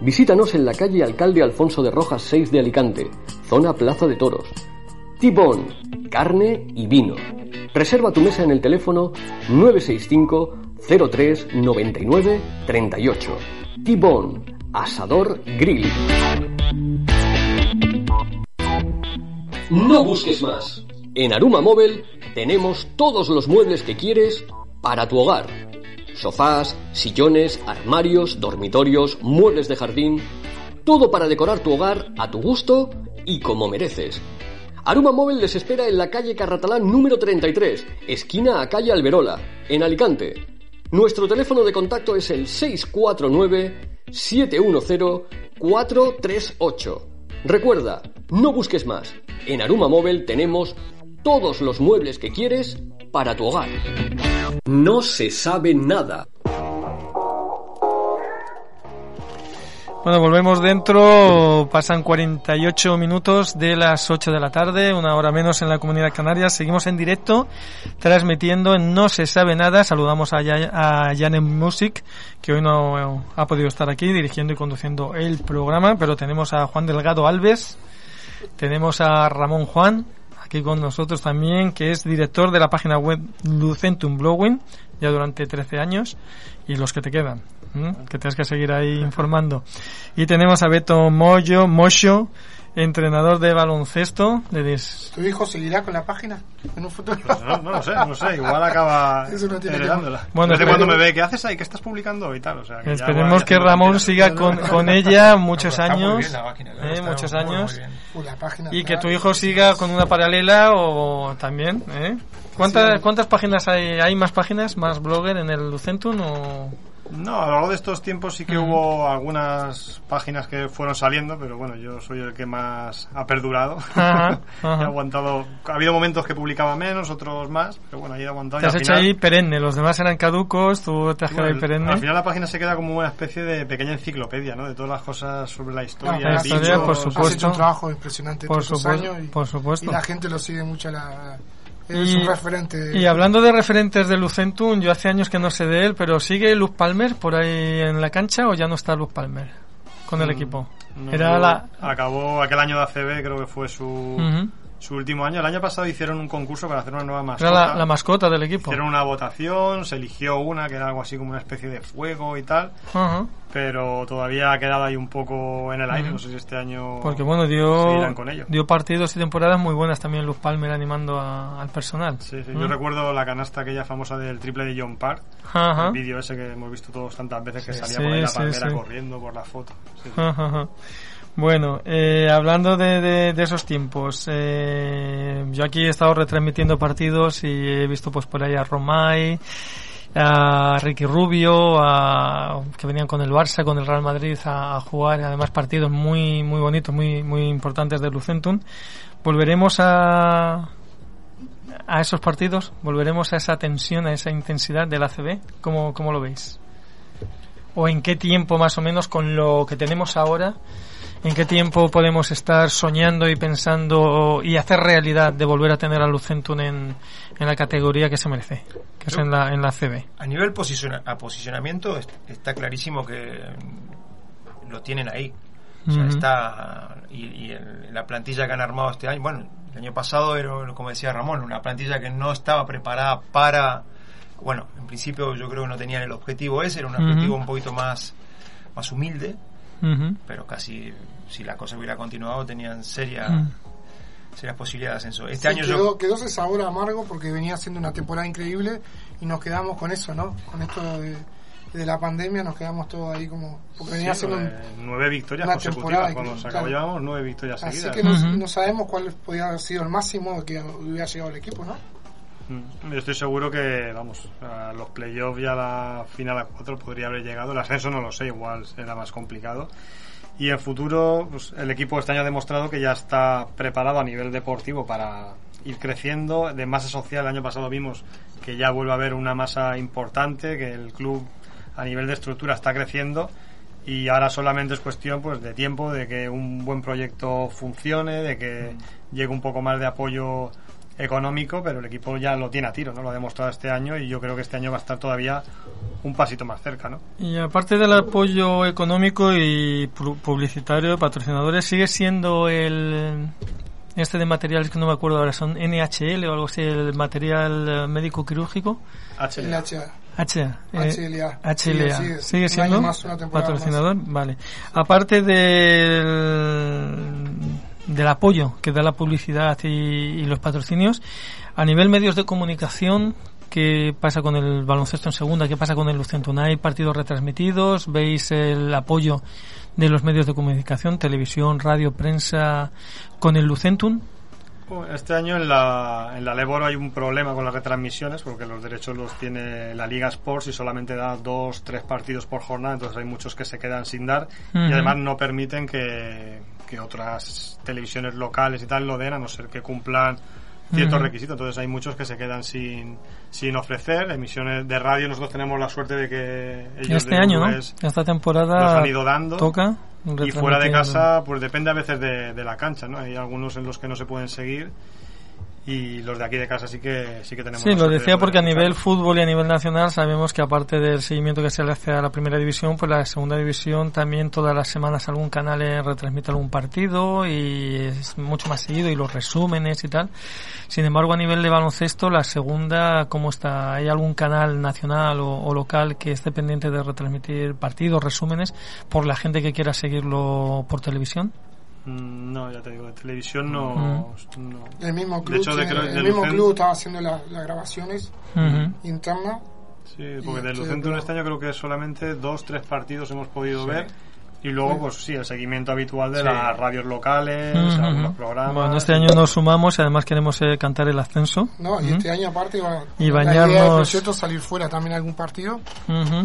Visítanos en la calle Alcalde Alfonso de Rojas 6 de Alicante, zona Plaza de Toros. T-Bone, carne y vino. Reserva tu mesa en el teléfono 965 03 99 38. T-Bone, asador grill. No busques más. En Aruma Móvil tenemos todos los muebles que quieres para tu hogar. Sofás, sillones, armarios, dormitorios, muebles de jardín. Todo para decorar tu hogar a tu gusto y como mereces. Aruma Móvil les espera en la calle Carratalán número 33, esquina a calle Alberola, en Alicante. Nuestro teléfono de contacto es el 649-710-438. Recuerda, no busques más. En Aruma Móvil tenemos todos los muebles que quieres para tu hogar. No se sabe nada. Bueno, volvemos dentro. Pasan 48 minutos de las 8 de la tarde, una hora menos en la comunidad canaria. Seguimos en directo, transmitiendo en No se sabe nada. Saludamos a, a Music, que hoy no ha podido estar aquí dirigiendo y conduciendo el programa, pero tenemos a Juan Delgado Alves, tenemos a Ramón Juan, aquí con nosotros también, que es director de la página web Lucentum Blogging. ya durante 13 años y los que te quedan, que tienes que seguir ahí informando. Y tenemos a Beto Moyo, Mocho, entrenador de baloncesto. Le dis- ¿Tu hijo seguirá con la página en un futuro? Pues no, no lo sé, no sé, igual acaba Eso no tiene heredándola. Bueno, Bueno, de esperemos- cuando me ve, ¿qué haces ahí? ¿Qué estás publicando? Y tal, o sea, que Esperemos ya que Ramón siga con, con ella muchos años, ¿eh? muchos años, y que tu hijo siga con una paralela o también, ¿eh? ¿Cuántas. ¿Cuántas páginas hay? ¿Hay más páginas, más blogger en el Lucentum o...? No, a lo largo de estos tiempos sí que Ujú. hubo algunas páginas que fueron saliendo, pero bueno, yo soy el que más ha perdurado. Ajá, he ajá. aguantado. Ha habido momentos que publicaba menos, otros más, pero bueno, ahí he aguantado. Te y has al hecho final- ahí perenne, los demás eran caducos, tú te has quedado ahí Bueno, perenne. Al final la página se queda como una especie de pequeña enciclopedia, ¿no? De todas las cosas sobre la No, historia. la has historia, hecho- por Has supuesto. hecho un trabajo impresionante Por supuesto, años y, por supuesto. y la gente lo sigue mucho. La, es Y- un referente. Y hablando de referentes de Lucentum, yo hace años que no sé de él, pero ¿sigue Luz Palmer por ahí en la cancha o ya no está Luz Palmer con el Mm, equipo? No, Era no, la... Acabó aquel año de ACB, creo que fue su. Su último año. El año pasado hicieron un concurso para hacer una nueva mascota. Era la, la mascota del equipo. Hicieron una votación, se eligió una que era algo así como una especie de fuego y tal, Ajá. pero todavía ha quedado ahí un poco en el aire. Ujú. No sé si este año Porque bueno, dio, con ello. dio partidos y temporadas muy buenas también Luz Palmer animando a- al personal. Sí, sí, ¿Mm? Yo recuerdo la canasta aquella famosa del triple de John Park, el vídeo ese que hemos visto todos tantas veces que salía Sí, por ahí la palmera corriendo por la foto. Bueno, eh, hablando de, de- esos tiempos, eh, yo aquí he estado retransmitiendo partidos y he visto pues por ahí a Romay, a Ricky Rubio, a, que venían con el Barça, con el Real Madrid a, a jugar, además partidos muy muy bonitos, muy muy importantes de Lucentum. Volveremos a a esos partidos, volveremos a esa tensión, a esa intensidad del ACB. ¿Cómo, cómo lo veis? ¿O en qué tiempo más o menos con lo que tenemos ahora? ¿En qué tiempo podemos estar soñando y pensando y hacer realidad de volver a tener a Lucentum en, en la categoría que se merece, que es en la, en la CB? A nivel posiciona- a posicionamiento est- está clarísimo que lo tienen ahí. O sea, está y, y el- la plantilla que han armado este año, bueno, el año pasado era, como decía Ramón, una plantilla que no estaba preparada para, bueno, en principio yo creo que no tenían el objetivo ese, era un objetivo un poquito más, más humilde, Ujú. pero casi si la cosa hubiera continuado tenían seria, Mm. serias posibilidades de ascenso. Este Sí, año quedó, yo quedó ese sabor amargo porque venía siendo una temporada increíble y nos quedamos con eso, ¿no? Con esto de, de la pandemia nos quedamos todos ahí como... Porque venía Sí, siendo un- eh, nueve victorias una consecutivas. Cuando que- se acabó claro. llevamos nueve victorias Así seguidas. que no, no sabemos cuál podía haber sido el máximo que hubiera llegado el equipo, ¿no? Mm, Yo estoy seguro que, vamos, a los playoffs y a la final a cuatro podría haber llegado. El ascenso no lo sé, igual será más complicado. Y en futuro, pues, el equipo este año ha demostrado que ya está preparado a nivel deportivo para ir creciendo. De masa social, el año pasado vimos que ya vuelve a haber una masa importante, que el club a nivel de estructura está creciendo. Y ahora solamente es cuestión pues de tiempo, de que un buen proyecto funcione, de que llegue un poco más de apoyo económico, pero el equipo ya lo tiene a tiro, ¿no? Lo ha demostrado este año y yo creo que este año va a estar todavía un pasito más cerca, ¿no? Y aparte del apoyo económico y pu- publicitario de patrocinadores, sigue siendo el este de materiales que no me acuerdo ahora, son NHL o algo así, el material eh, médico quirúrgico. H. El HA. HA. eh, HLA. HLA. Sigue- Sigue, sigue. Un siendo más, una patrocinador, vale. Aparte del, del apoyo que da la publicidad y, y los patrocinios, a nivel medios de comunicación, ¿qué pasa con el baloncesto en segunda? ¿Qué pasa con el Lucentum? ¿Hay partidos retransmitidos? ¿Veis el apoyo de los medios de comunicación, televisión, radio, prensa, con el Lucentum? Este año en la, en la Leboro hay un problema con las retransmisiones porque los derechos los tiene la Liga Sports y solamente da dos, tres partidos por jornada, entonces hay muchos que se quedan sin dar Ujú. y además no permiten que, que otras televisiones locales y tal lo den a no ser que cumplan ciertos requisitos. Entonces hay muchos que se quedan sin, sin ofrecer. Emisiones de radio nosotros tenemos la suerte de que ellos Este año, ¿no? Uruguay Esta temporada han ido dando. toca. Y fuera de casa, pues depende a veces de, de la cancha, ¿no? Hay algunos en los que no se pueden seguir y los de aquí de casa sí que sí que tenemos Sí, lo decía porque a nivel fútbol y a nivel nacional sabemos que aparte del seguimiento que se le hace a la primera división, pues la segunda división también todas las semanas algún canal retransmite algún partido y es mucho más seguido y los resúmenes y tal. Sin embargo, a nivel de baloncesto, la segunda, ¿cómo está? ¿Hay algún canal nacional o, o local que esté pendiente de retransmitir partidos, resúmenes, por la gente que quiera seguirlo por televisión? Mm, no ya te digo de televisión no, no. El mismo De club, hecho, de el mismo club estaba haciendo la- las grabaciones Ujú. internas. Sí, porque Y de este, Lucentum este año creo que solamente dos, tres partidos hemos podido Sí. ver. Y luego, pues sí, el seguimiento habitual de Sí. las radios locales, algunos programas. Bueno, este año nos sumamos y además queremos eh, cantar el ascenso. No, y este año aparte va, Y la idea del bañarnos- salir fuera también algún partido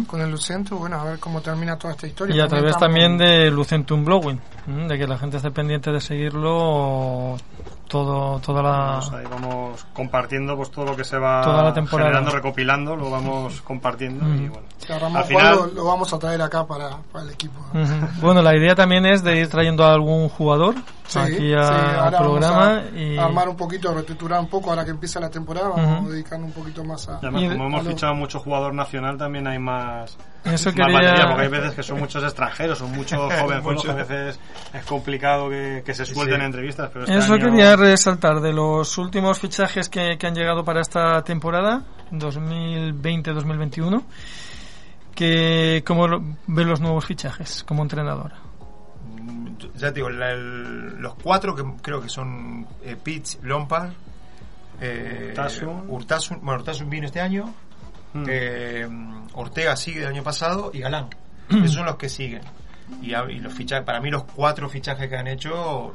con el Lucento, bueno, a ver cómo termina toda esta historia. Y a través también de Lucentum Blowing. De que la gente esté pendiente de seguirlo todo, toda la... Pues ahí vamos compartiendo pues todo lo que se va Toda la temporada. generando, recopilando, lo vamos compartiendo y Ujú. bueno. que a Ramón Al final, lo, lo vamos a traer acá para, para el equipo. Bueno, la idea también es de ir trayendo a algún jugador Sí, aquí sí, a- al vamos programa a y... armar un poquito, reestructurar un poco ahora que empieza la temporada, vamos a dedicarnos un poquito más a... y además, Y- como hemos a lo- fichado mucho jugador nacional, también hay más, Eso más quería- batería, porque hay veces que son muchos extranjeros, son muchos jóvenes, Mucho. que a veces es complicado que, que se suelten Sí. entrevistas. Pero este Eso año- quería resaltar de los últimos fichajes que, que han llegado para esta temporada 2020-2021 que cómo lo- ven los nuevos fichajes como entrenador Ya te digo, la- el- los cuatro que creo que son eh, Pitts, Lompard, eh, Urtasun. Urtasun, bueno, Urtasun vino este año, Mm. eh, Ortega sigue del año pasado y Galán. Esos son los que siguen. Y, los fichajes, para mí los cuatro fichajes que han hecho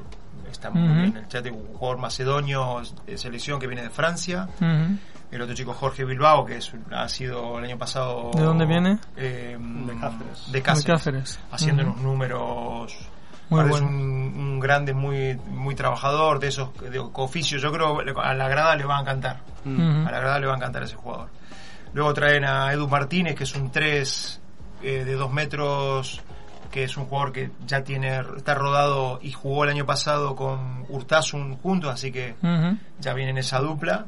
están muy bien. El chat de un jugador macedonio de selección que viene de Francia. El otro chico Jorge Bilbao, que es, ha sido el año pasado... ¿De dónde viene? Eh, De Cáceres. De Cáceres. De Cáceres. Haciendo unos números... Muy parece bueno. un, un grande, muy muy trabajador, de esos de oficios. Yo creo que a la grada le va a encantar. Mm. A la grada le va a encantar ese jugador. Luego traen a Edu Martínez, que es un 3 de 2 metros, que es un jugador que ya tiene está rodado y jugó el año pasado con Urtasun juntos, así que Ujú. ya viene en esa dupla.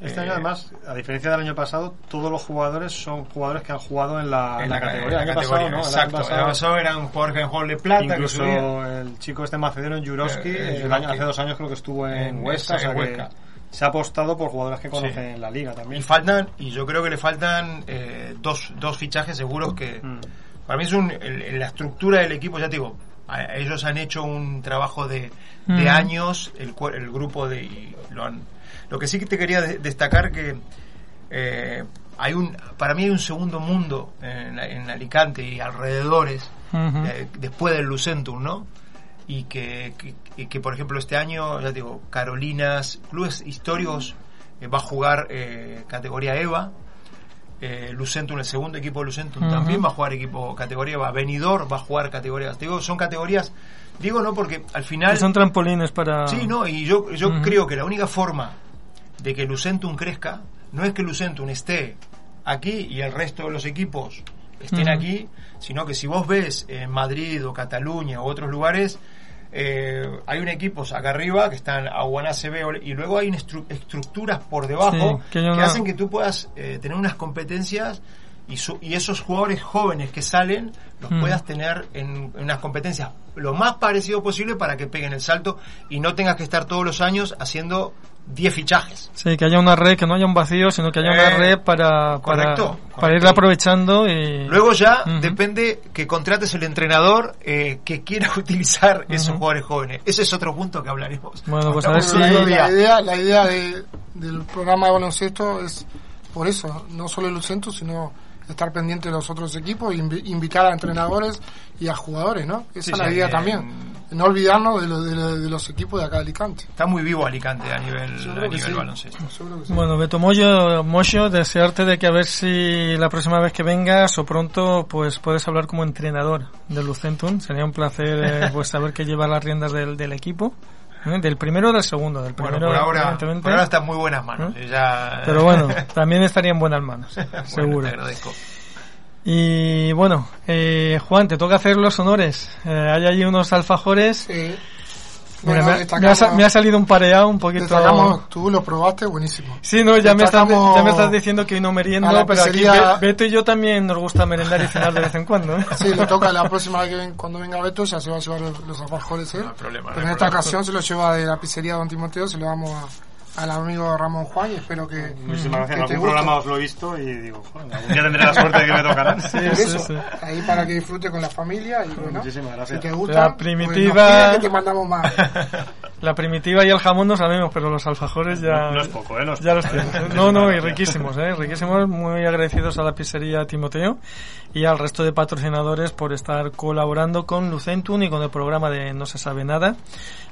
Este Eh, año, además, a diferencia del año pasado, todos los jugadores son jugadores que han jugado en la, en la categoría. exacto. El año pasado eran jugadores que jugado de plata, incluso el chico este macedonio, Jurovski, Eh, eh, hace dos años creo que estuvo en, En Huesca, o sea en que Huesca. Se ha apostado por jugadores que conocen Sí. la liga Y también. faltan, y yo creo que le faltan eh, dos, dos fichajes seguros que Mm. para mí es un, el- la estructura del equipo, ya te digo, a- ellos han hecho un trabajo de, de Mm. años, el, el grupo de, y lo han, lo que sí que te quería de- destacar que eh, hay un, para mí hay un segundo mundo en, en Alicante y alrededores, Ujú. eh, después del Lucentum, ¿no? Y que, que, y que, por ejemplo, este año, ya digo, Carolinas, clubes históricos, eh, va a jugar eh, categoría EVA. Eh, Lucentum, el segundo equipo de Lucentum, también va a jugar equipo categoría EVA. Venidor va a jugar categoría. Te digo, son categorías, digo, no, porque al final. Que son trampolines para Sí, no, y yo, yo creo que la única forma de que Lucentum crezca no es que Lucentum esté aquí y el resto de los equipos estén aquí, sino que si vos ves en Madrid o Cataluña o otros lugares, eh, hay un equipos acá arriba que están a ACB y luego hay estru- estructuras por debajo Sí, que hacen que tú puedas eh, tener unas competencias y, su- y esos jugadores jóvenes que salen los Mm. puedas tener en, en unas competencias lo más parecido posible para que peguen el salto y no tengas que estar todos los años haciendo 10 fichajes. Sí, que haya una red, que no haya un vacío, sino que haya una Eh, red para, para, correcto, para correcto. irla aprovechando y... Luego ya depende que contrates el entrenador eh, que quiera utilizar esos jugadores jóvenes. Ese es otro punto que hablaremos. Bueno, pues a ver si- la idea, la idea de- del programa de baloncesto es por eso, no solo el Lucento, sino estar pendiente de los otros equipos, invi- invitar a entrenadores y a jugadores, ¿no? Esa Sí, es la idea eh, también. No olvidarnos de, lo- de lo- de los equipos de acá de Alicante. Está muy vivo Alicante a nivel, a nivel sí. baloncesto. Sí. Bueno, Beto Moyo, Moyo, desearte de que a ver si la próxima vez que vengas o pronto pues puedes hablar como entrenador del Lucentum. Sería un placer eh, pues saber que lleva las riendas del, del equipo. ¿eh? Del primero o del segundo. Del Bueno, primero, por ahora, por ahora está en muy buenas manos. ¿Eh? Ya- Pero bueno, también estaría en buenas manos, Bueno, seguro. te agradezco. Y bueno, eh, Juan, te toca hacer los honores. Eh, hay allí unos alfajores Sí. Mira, Bueno, me, me ha, me ha salido un pareado un poquito. Destacamos, tú lo probaste, buenísimo. Sí, no, ya me, estás, ya me estás diciendo que hoy no meriendo, pero aquí pizzería- Beto y yo también nos gusta merendar y cenar de vez en cuando. ¿eh? Sí, le toca la próxima vez que ven- cuando venga Beto, ya se va a llevar los, los alfajores él. No hay problema, Pero en esta problema. ocasión se lo lleva de la pizzería Don Timoteo, se lo damos a- al amigo Ramón Juan y espero que, Muchísimas gracias. que En algún guste. programa os lo he visto y digo, algún día tendré la suerte de que me tocarán. Sí, eso, sí. ahí para que disfrute con la familia y bueno, Muchísimas gracias. si te gusta, La pues primitiva- nos pide que te mandamos más. La primitiva y el jamón no sabemos, pero los alfajores ya, No- no es poco, ¿eh? No es ya los poco, ¿eh? tienes. ¿eh? No, no, y riquísimos, ¿eh? riquísimos, muy agradecidos a la pizzería Timoteo y al resto de patrocinadores por estar colaborando con Lucentum y con el programa de No se sabe nada.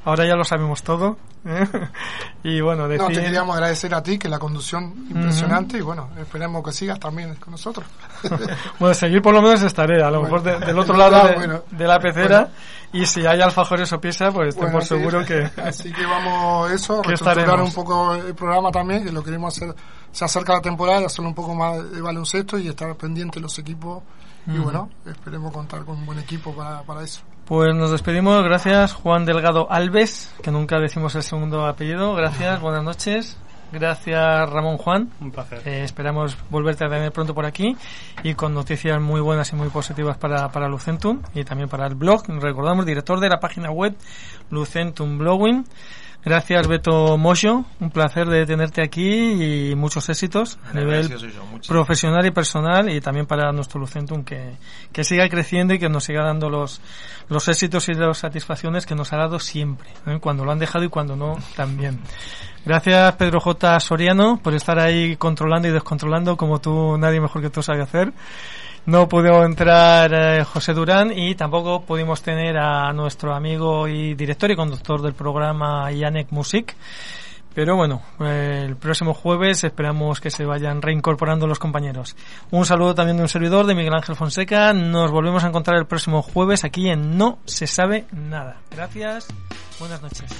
Ahora ya lo sabemos todo. ¿eh? Y bueno, No, decir... te queríamos agradecer a ti, que la conducción impresionante y bueno, esperemos que sigas también con nosotros. Bueno, seguir por lo menos estaré, a lo Bueno. mejor de- del otro lado Ah, de, bueno. de la pecera. Y si hay alfajores o pieza, pues estoy Bueno, por sí. seguro que... Así que vamos eso, Que reestructurar un poco el programa también, que lo queremos hacer, se acerca la temporada, hacerlo un poco más de baloncesto y estar pendiente los equipos. Y bueno, esperemos contar con un buen equipo para, para eso. Pues nos despedimos. Gracias, Juan Delgado Alves, que nunca decimos el segundo apellido. Gracias, buenas noches. Gracias, Ramón Juan. Un placer. Eh, esperamos volverte a tener pronto por aquí y con noticias muy buenas y muy positivas para, para Lucentum y también para el blog. Recordamos, director de la página web Lucentum Blogging. Gracias, Beto Mocho. Un placer de tenerte aquí y muchos éxitos a nivel profesional y personal y también para nuestro Lucentum que, que siga creciendo y que nos siga dando los, los éxitos y las satisfacciones que nos ha dado siempre, ¿eh? cuando lo han dejado y cuando no también. Gracias Pedro J. Soriano por estar ahí controlando y descontrolando como tú, nadie mejor que tú sabe hacer. No pudo entrar eh, José Durán y tampoco pudimos tener a nuestro amigo y director y conductor del programa Yannick Music. Pero bueno, eh, el próximo jueves esperamos que se vayan reincorporando los compañeros. Un saludo también de un servidor de Miguel Ángel Fonseca. Nos volvemos a encontrar el próximo jueves aquí en No se sabe nada. Gracias. Buenas noches.